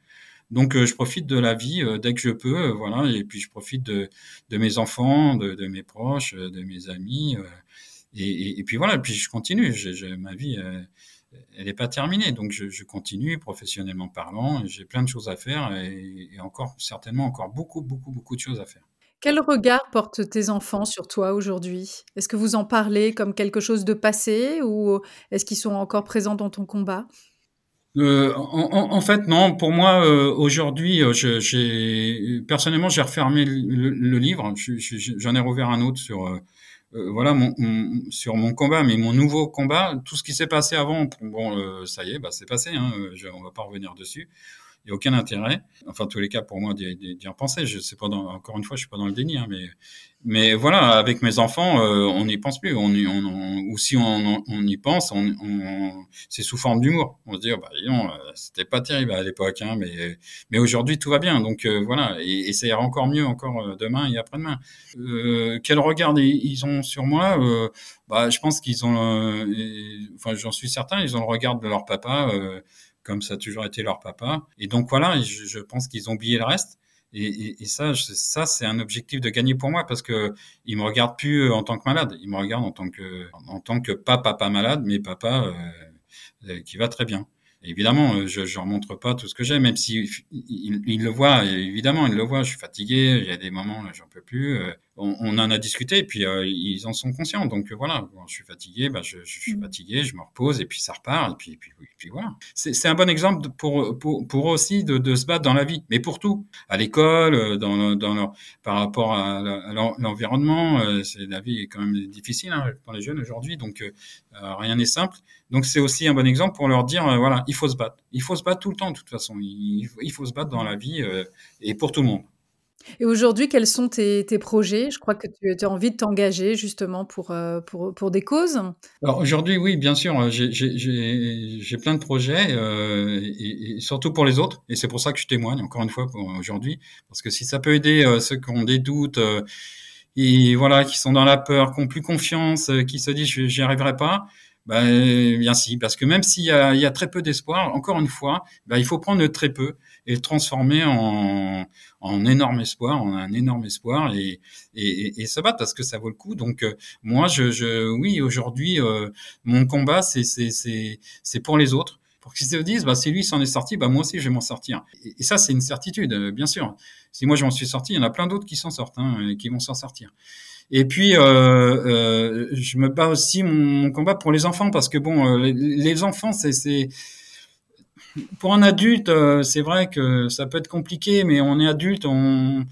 Donc, euh, je profite de la vie euh, dès que je peux, euh, voilà, et puis je profite de, de mes enfants, de, de mes proches, de mes amis, et, et, puis voilà, puis je continue. Ma vie elle n'est pas terminée. Donc je, je, continue professionnellement parlant. J'ai plein de choses à faire et, et, encore certainement encore beaucoup beaucoup beaucoup de choses à faire. Quel regard portent tes enfants sur toi aujourd'hui? Est-ce que vous en parlez comme quelque chose de passé ou est-ce qu'ils sont encore présents dans ton combat? Euh, en, en, fait, non. Pour moi, euh, aujourd'hui, euh, j'ai personnellement, j'ai refermé le, le livre. J'en ai rouvert un autre sur euh, euh, voilà mon, sur mon combat, mais mon nouveau combat, tout ce qui s'est passé avant, bon, euh, ça y est, bah, c'est passé. Hein, je, on va pas revenir dessus il n'y a aucun intérêt. Enfin, tous les cas, pour moi, d'y repenser. Je sais pas, encore une fois, je suis pas dans le déni, hein, mais, mais voilà, avec mes enfants, euh, on n'y pense plus. Ou si on, y pense, c'est sous forme d'humour. On se dit, oh, bah, non, euh, c'était pas terrible à l'époque, hein, mais, mais aujourd'hui, tout va bien. Donc, euh, voilà, et, et, ça ira encore mieux encore demain et après-demain. quel regard ils ont sur moi bah, Je pense qu'ils ont, enfin, j'en suis certain, ils ont le regard de leur papa comme ça a toujours été leur papa. Et donc voilà, je, je pense qu'ils ont oublié le reste. Et, ça, ça c'est un objectif de gagner pour moi parce que ils me regardent plus euh, en tant que malade, ils me regardent en tant que en tant que pas papa malade, mais papa euh, euh qui va très bien. évidemment, je ne remontre pas tout ce que j'ai, même si il, le voit. Évidemment, il le voit. Je suis fatigué. Il y a des moments, j'en peux plus on, on, en a discuté et puis euh, ils en sont conscients. Donc euh, voilà, je suis fatigué, bah, je, je, suis mm. fatigué, je me repose et puis ça repart et puis, et puis, et puis voilà. C'est un bon exemple pour, pour, pour aussi de, de, se battre dans la vie, mais pour tout, à l'école, euh, dans, dans leur, par rapport à, l'environnement. la vie est quand même difficile hein, pour les jeunes aujourd'hui, donc euh, rien n'est simple. Donc c'est aussi un bon exemple pour leur dire voilà, il faut se battre, il faut se battre tout le temps de toute façon, il, il faut se battre dans la vie et pour tout le monde. Et aujourd'hui, quels sont tes, projets? Je crois que tu as envie de t'engager justement pour, euh, pour, pour des causes. Alors aujourd'hui, oui, bien sûr, j'ai plein de projets euh, et, surtout pour les autres. Et c'est pour ça que je témoigne encore une fois aujourd'hui, parce que si ça peut aider euh, ceux qui ont des doutes euh, et voilà, qui sont dans la peur, qui ont plus confiance, euh, qui se disent j'y arriverai pas. Ben, bien si, parce que même s'il y y a très peu d'espoir, encore une fois, ben, il faut prendre très peu et le transformer en, en énorme espoir, en un énorme espoir et, et, et, se battre parce que ça vaut le coup. Donc euh, moi, je, je oui, aujourd'hui, euh, mon combat, c'est c'est pour les autres pour qu'ils se disent, bah, si lui s'en est sorti, bah, moi aussi, je vais m'en sortir. Et, ça, c'est une certitude, euh, bien sûr. Si moi, je m'en suis sorti, il y en a plein d'autres qui s'en sortent, hein, qui vont s'en sortir. Et puis, euh, euh, je me bats aussi mon, combat pour les enfants, parce que, bon, les, les enfants, c'est pour un adulte, euh, c'est vrai que ça peut être compliqué, mais on est adulte, on,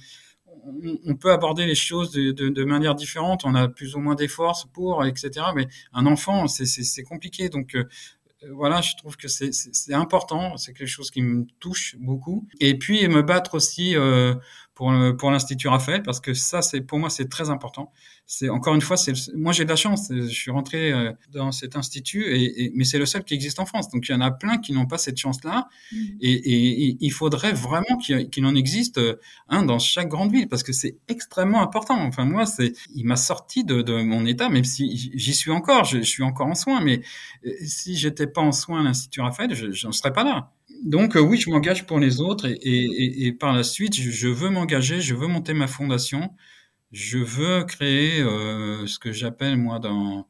on peut aborder les choses de, manière différente, on a plus ou moins des forces pour, etc. Mais un enfant, c'est compliqué. Donc euh, voilà, je trouve que c'est important, c'est quelque chose qui me touche beaucoup. Et puis me battre aussi euh, pour, pour l'Institut Raphaël, parce que ça, c'est pour moi, c'est très important c'est encore une fois, c'est moi j'ai de la chance. Je suis rentré euh, dans cet institut, et, et mais c'est le seul qui existe en France. Donc il y en a plein qui n'ont pas cette chance-là, mmh. et, et, il faudrait vraiment qu'il en existe euh, un dans chaque grande ville parce que c'est extrêmement important. Enfin moi, c'est il m'a sorti de, de, mon état, même si j'y suis encore, je, je, suis encore en soins, mais euh, si j'étais pas en soins à l'Institut Raphaël, je n'en serais pas là. Donc euh, oui, je m'engage pour les autres et, par la suite, je veux m'engager, je veux monter ma fondation. Je veux créer euh, ce que j'appelle moi dans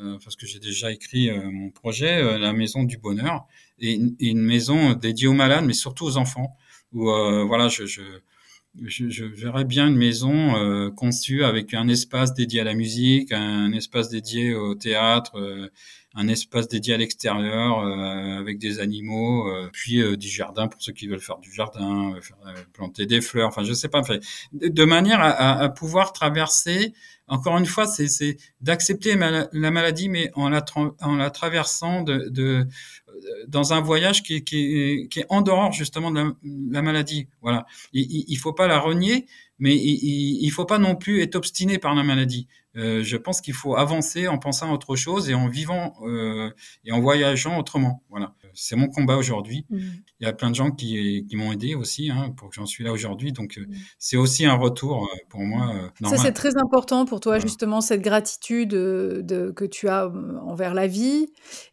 euh, parce que j'ai déjà écrit euh, mon projet euh, la maison du bonheur. Et une, maison dédiée aux malades mais surtout aux enfants. Où euh, voilà je je, je verrais bien une maison euh, conçue avec un espace dédié à la musique, un espace dédié au théâtre, un espace dédié à l'extérieur avec des animaux, puis du jardin pour ceux qui veulent faire du jardin, planter des fleurs. Enfin, je sais pas. De manière à, à pouvoir traverser encore une fois, c'est d'accepter la maladie, mais en la, traversant de, de, dans un voyage qui, qui, qui, est en dehors justement de la, maladie. Voilà. Il, faut pas la renier, mais il, il faut pas non plus être obstiné par la maladie. Euh, je pense qu'il faut avancer en pensant à autre chose et en vivant euh, et en voyageant autrement. Voilà c'est mon combat aujourd'hui. Mmh. Il y a plein de gens qui, qui m'ont aidé aussi hein, pour que j'en suis là aujourd'hui. Donc, euh, mmh. c'est aussi un retour euh, pour moi. Euh, Ça, c'est très important pour toi, justement, cette gratitude de, que tu as envers la vie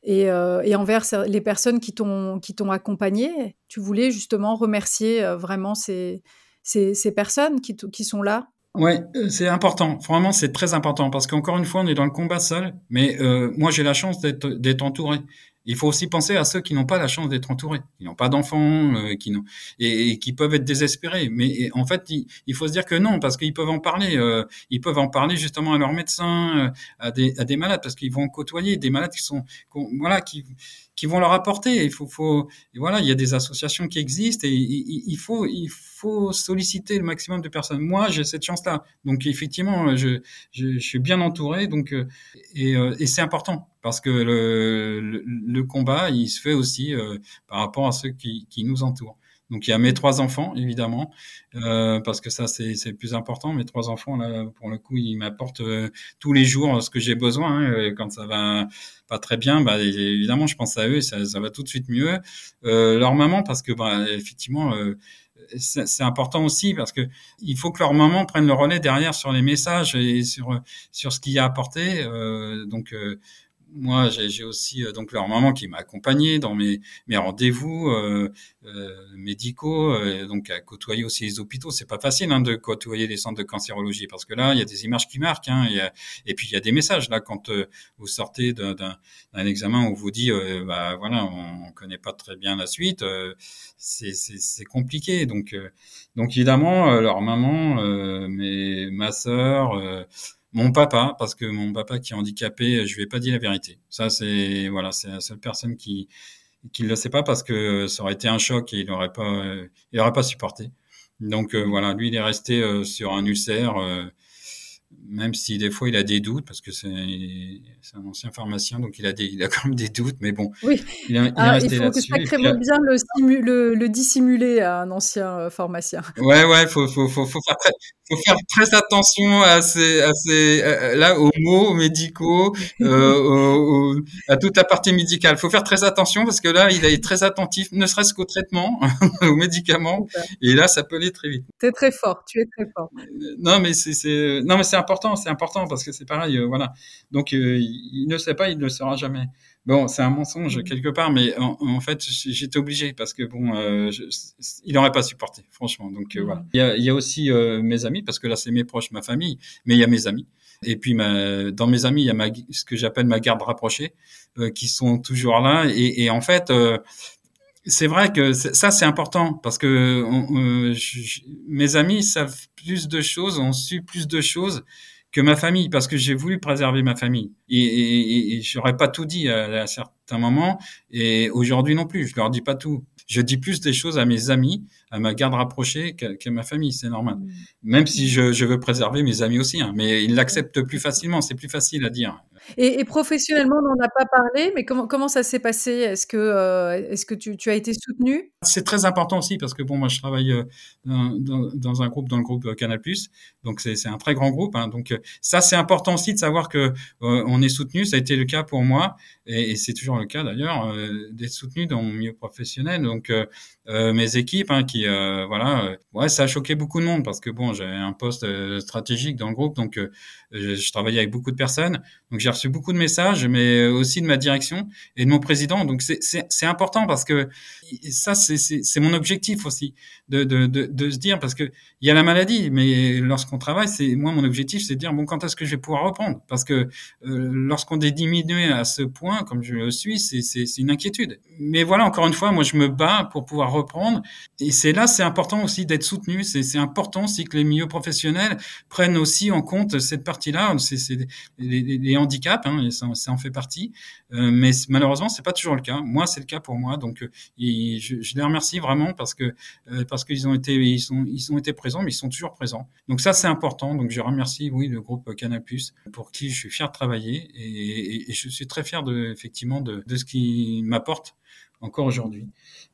et, et envers les personnes qui t'ont accompagné. Tu voulais justement remercier vraiment ces, ces, ces personnes qui, qui sont là Ouais, c'est important. Vraiment, c'est très important parce qu'encore une fois, on est dans le combat seul. Mais moi, j'ai la chance d'être entouré. Il faut aussi penser à ceux qui n'ont pas la chance d'être entourés, qui n'ont pas d'enfants, euh, qui n'ont et, qui peuvent être désespérés. Mais en fait, il, faut se dire que non, parce qu'ils peuvent en parler. Euh, ils peuvent en parler justement à leurs médecins, euh, à des, à des malades, parce qu'ils vont côtoyer des malades qui sont, voilà, qui qui vont leur apporter. Il faut, faut voilà, il y a des associations qui existent et il, faut, il faut solliciter le maximum de personnes. Moi, j'ai cette chance-là, donc effectivement, je, je, je, suis bien entouré, donc et, et c'est important parce que le, le, combat, il se fait aussi euh, par rapport à ceux qui, qui, nous entourent. Donc il y a mes trois enfants, évidemment, euh, parce que ça c'est le plus important. Mes trois enfants, là, pour le coup, ils m'apportent euh, tous les jours ce que j'ai besoin. Hein. Quand ça va pas très bien, bah, évidemment, je pense à eux ça, ça va tout de suite mieux. Euh, leur maman, parce que bah, effectivement, c'est important aussi parce que il faut que leur maman prenne le relais derrière sur les messages et sur sur ce qu'il y a apporté. Euh, donc moi, j'ai aussi euh, donc leur maman qui m'a accompagné dans mes, mes rendez-vous euh, euh médicaux, euh, donc à côtoyer aussi les hôpitaux. C'est pas facile hein, de côtoyer les centres de cancérologie parce que là, il y a des images qui marquent, hein, et, puis il y a des messages là quand vous sortez d'un examen où vous dit, bah voilà, on, on, connaît pas très bien la suite, c'est compliqué. Donc, donc évidemment, leur maman, mais ma sœur mon papa, parce que mon papa qui est handicapé, je lui ai pas dit la vérité. Ça, c'est voilà, c'est la seule personne qui qui le sait pas parce que ça aurait été un choc et il aurait pas, il aurait pas supporté. Donc euh, voilà, lui, il est resté euh, sur un ulcère. Euh, même si des fois il a des doutes, parce que c'est un ancien pharmacien, donc il a, des, il a quand même des doutes, mais bon, oui. il, est, il ah, resté Il faut sacrément bien le, le, le, dissimuler à un ancien euh, pharmacien. Ouais, ouais, faut, faut, faut, faut, faire, très, faut faire très attention à ces, à ces, là, aux mots médicaux, euh, à toute la partie médicale. Faut faire très attention parce que là, il est très attentif, ne serait-ce qu'au traitement, aux médicaments, et là, ça peut aller très vite. Tu es très fort, tu es très fort. Non, mais c'est, c'est important, c'est important parce que c'est pareil, euh, voilà. Donc euh, il ne sait pas, il ne le saura jamais. Bon, c'est un mensonge mmh. quelque part, mais en, fait, j'étais obligé parce que bon, euh, il n'aurait pas supporté, franchement. Donc voilà. Il y, a, il y a aussi mes amis parce que là, c'est mes proches, ma famille, mais il y a mes amis. Et puis, ma, dans mes amis, il y a ma, ce que j'appelle ma garde rapprochée, qui sont toujours là. Et, et en fait, c'est vrai que ça c'est important parce que euh, mes amis savent plus de choses, ont su plus de choses que ma famille parce que j'ai voulu préserver ma famille. Et, et, et j'aurais pas tout dit à, à certains moments et aujourd'hui non plus je leur dis pas tout. Je dis plus des choses à mes amis à ma garde rapprochée qu'à ma famille c'est normal. Mmh. même si je, je, veux préserver mes amis aussi hein, mais ils l'acceptent plus facilement c'est plus facile à dire et, professionnellement, on n'en a pas parlé, mais comment, comment ça s'est passé? Est-ce que, euh, est-ce que tu, tu, as été soutenu C'est très important aussi parce que bon, moi, je travaille euh, dans, un groupe, dans le groupe Canal+, donc c'est un très grand groupe. Hein, donc ça, c'est important aussi de savoir que euh, on est soutenu. Ça a été le cas pour moi, et, c'est toujours le cas d'ailleurs, d'être soutenu dans mon milieu professionnel. Donc mes équipes, hein, qui voilà, ça a choqué beaucoup de monde parce que bon, j'avais un poste stratégique dans le groupe, donc je travaillais avec beaucoup de personnes, donc j'ai reçu beaucoup de messages, mais aussi de ma direction et de mon président. Donc c'est important parce que ça, c'est mon objectif aussi de, de, de, de, se dire parce que il y a la maladie, mais lorsqu'on travaille, c'est moi mon objectif, c'est de dire bon quand est-ce que je vais pouvoir reprendre? Parce que euh, lorsqu'on est diminué à ce point, comme je le suis, c'est une inquiétude. Mais voilà, encore une fois, moi je me bats pour pouvoir reprendre et c'est là, c'est important aussi d'être soutenu. C'est important aussi que les milieux professionnels prennent aussi en compte cette partie-là. C'est les, handicaps, hein, ça, ça, en fait partie. Euh, mais malheureusement, c'est pas toujours le cas. Moi, c'est le cas pour moi. Donc, euh, je, je, les remercie vraiment parce que euh, parce qu'ils ont été ils sont ils ont été présents, mais ils sont toujours présents. Donc ça, c'est important. Donc, je remercie oui le groupe Canapus pour qui je suis fier de travailler et, et, et je suis très fier de effectivement de, de ce qui m'apporte encore aujourd'hui.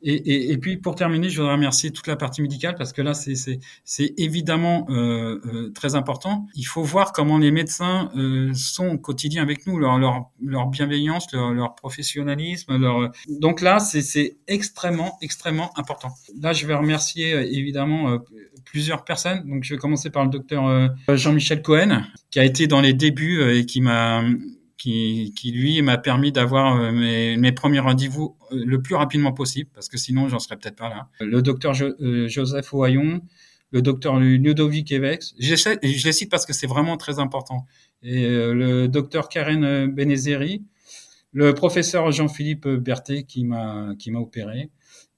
Et, et, et, puis pour terminer, je voudrais remercier toute la partie médicale parce que là, c'est évidemment euh, euh, très important. Il faut voir comment les médecins euh, sont au quotidien avec nous, leur, leur, leur bienveillance, leur, leur, professionnalisme. Leur... Donc là, c'est extrêmement, extrêmement important. Là, je vais remercier euh, évidemment euh, plusieurs personnes. Donc je vais commencer par le docteur euh, Jean-Michel Cohen, qui a été dans les débuts et qui m'a qui, qui lui m'a permis d'avoir euh, mes, mes, premiers rendez-vous euh, le plus rapidement possible, parce que sinon j'en serais peut-être pas là. Le docteur jo euh, Joseph Ohayon, le docteur Ludovic Evex, je, les cite parce que c'est vraiment très important. Et le docteur Karen Benezeri, le professeur Jean-Philippe Berthet qui m'a qui m'a opéré.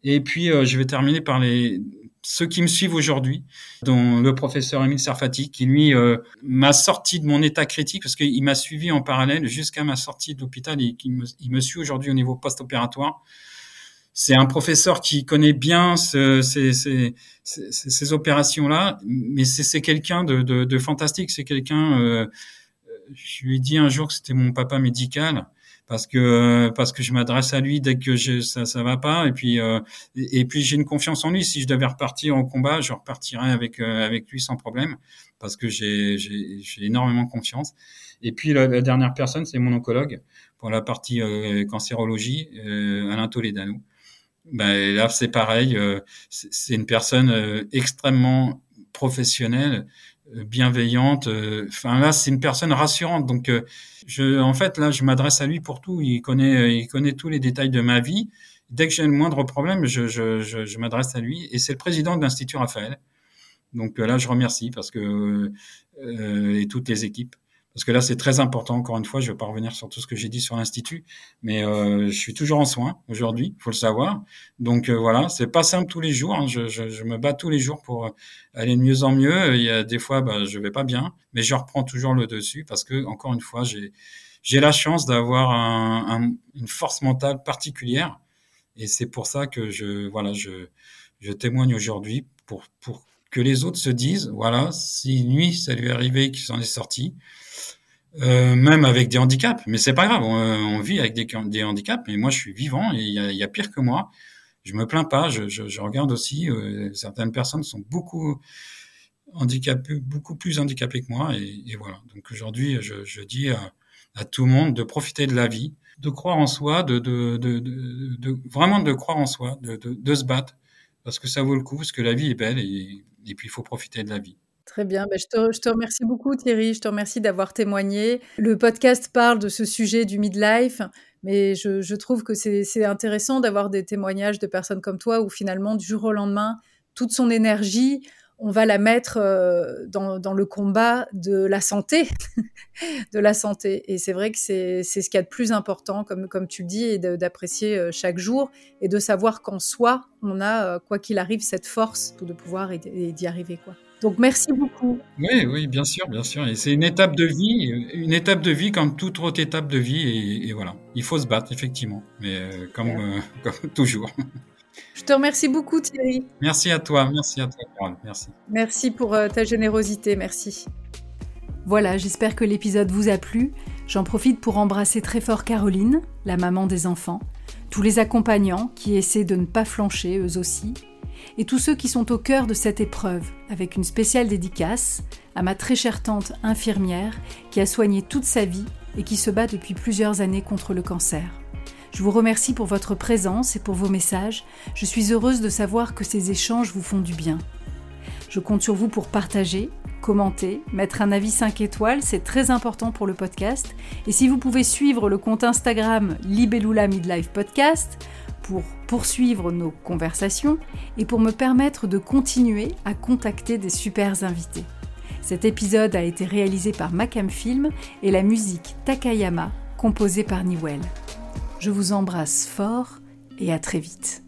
Et puis je vais terminer par les ceux qui me suivent aujourd'hui, dont le professeur Emile Sarfati, qui lui euh, m'a sorti de mon état critique, parce qu'il m'a suivi en parallèle jusqu'à ma sortie de l'hôpital et qui me, il me suit aujourd'hui au niveau post-opératoire. C'est un professeur qui connaît bien ce, ces, ces, ces, ces opérations-là, mais c'est quelqu'un de, de, de, fantastique. C'est quelqu'un, euh, je lui ai dit un jour que c'était mon papa médical parce que parce que je m'adresse à lui dès que je, ça ça va pas. Et puis euh, et, puis j'ai une confiance en lui. Si je devais repartir en combat je repartirais avec euh, avec lui sans problème parce que j'ai j'ai énormément confiance. Et puis la, la dernière personne c'est mon oncologue pour la partie euh, cancérologie euh, Alain Toledano. Ben là c'est pareil euh, c'est une personne extrêmement professionnelle bienveillante. Euh, enfin là, c'est une personne rassurante. Donc, euh, je, en fait, là, je m'adresse à lui pour tout. Il connaît, il connaît tous les détails de ma vie. Dès que j'ai le moindre problème, je, je, je, m'adresse à lui. Et c'est le président de l'Institut Raphaël. Donc euh, là, je remercie parce que euh, et toutes les équipes. Parce que là, c'est très important. Encore une fois, je ne vais pas revenir sur tout ce que j'ai dit sur l'institut, mais euh, je suis toujours en soins aujourd'hui, faut le savoir. Donc euh, voilà, c'est pas simple tous les jours. Hein. Je, je, je, me bats tous les jours pour aller de mieux en mieux. Il y a des fois, bah, je vais pas bien, mais je reprends toujours le dessus parce que encore une fois, j'ai j'ai la chance d'avoir un, un, une force mentale particulière, et c'est pour ça que je voilà, je je témoigne aujourd'hui pour pour que les autres se disent voilà, si lui ça lui est arrivé qu'il s'en est sorti euh, même avec des handicaps. Mais c'est pas grave, on, on vit avec des, des, handicaps. Mais moi, je suis vivant et il y a, y a, pire que moi. Je me plains pas. Je, je, je regarde aussi. Euh, certaines personnes sont beaucoup handicapées, beaucoup plus handicapées que moi. Et, et voilà. Donc aujourd'hui, je, je dis à, à, tout le monde de profiter de la vie, de croire en soi, de, de, de, de, vraiment de croire en soi, de se battre, parce que ça vaut le coup, parce que la vie est belle et, et puis il faut profiter de la vie. Très bien, ben, je, te, remercie beaucoup Thierry, je te remercie d'avoir témoigné. Le podcast parle de ce sujet du midlife, mais je, trouve que c'est intéressant d'avoir des témoignages de personnes comme toi où finalement du jour au lendemain, toute son énergie, on va la mettre euh, dans, le combat de la santé, de la santé. Et c'est vrai que c'est ce qu'il y a de plus important, comme, comme tu le dis, et d'apprécier euh, chaque jour et de savoir qu'en soi, on a, euh, quoi qu'il arrive, cette force de pouvoir et d'y arriver. quoi. Donc merci beaucoup. Oui, oui, bien sûr, bien sûr. Et c'est une étape de vie, une étape de vie comme toute autre étape de vie. Et, et voilà, il faut se battre effectivement, mais euh, comme, euh, comme toujours. Je te remercie beaucoup Thierry. Merci à toi, merci à toi Carole, merci. Merci pour euh, ta générosité, merci. Voilà, j'espère que l'épisode vous a plu. J'en profite pour embrasser très fort Caroline, la maman des enfants, tous les accompagnants qui essaient de ne pas flancher eux aussi, et tous ceux qui sont au cœur de cette épreuve, avec une spéciale dédicace à ma très chère tante infirmière qui a soigné toute sa vie et qui se bat depuis plusieurs années contre le cancer. Je vous remercie pour votre présence et pour vos messages. Je suis heureuse de savoir que ces échanges vous font du bien. Je compte sur vous pour partager, commenter, mettre un avis 5 étoiles, c'est très important pour le podcast. Et si vous pouvez suivre le compte Instagram Libellula Midlife Podcast, pour poursuivre nos conversations et pour me permettre de continuer à contacter des super invités. Cet épisode a été réalisé par Macam Film et la musique Takayama composée par Niwell. Je vous embrasse fort et à très vite.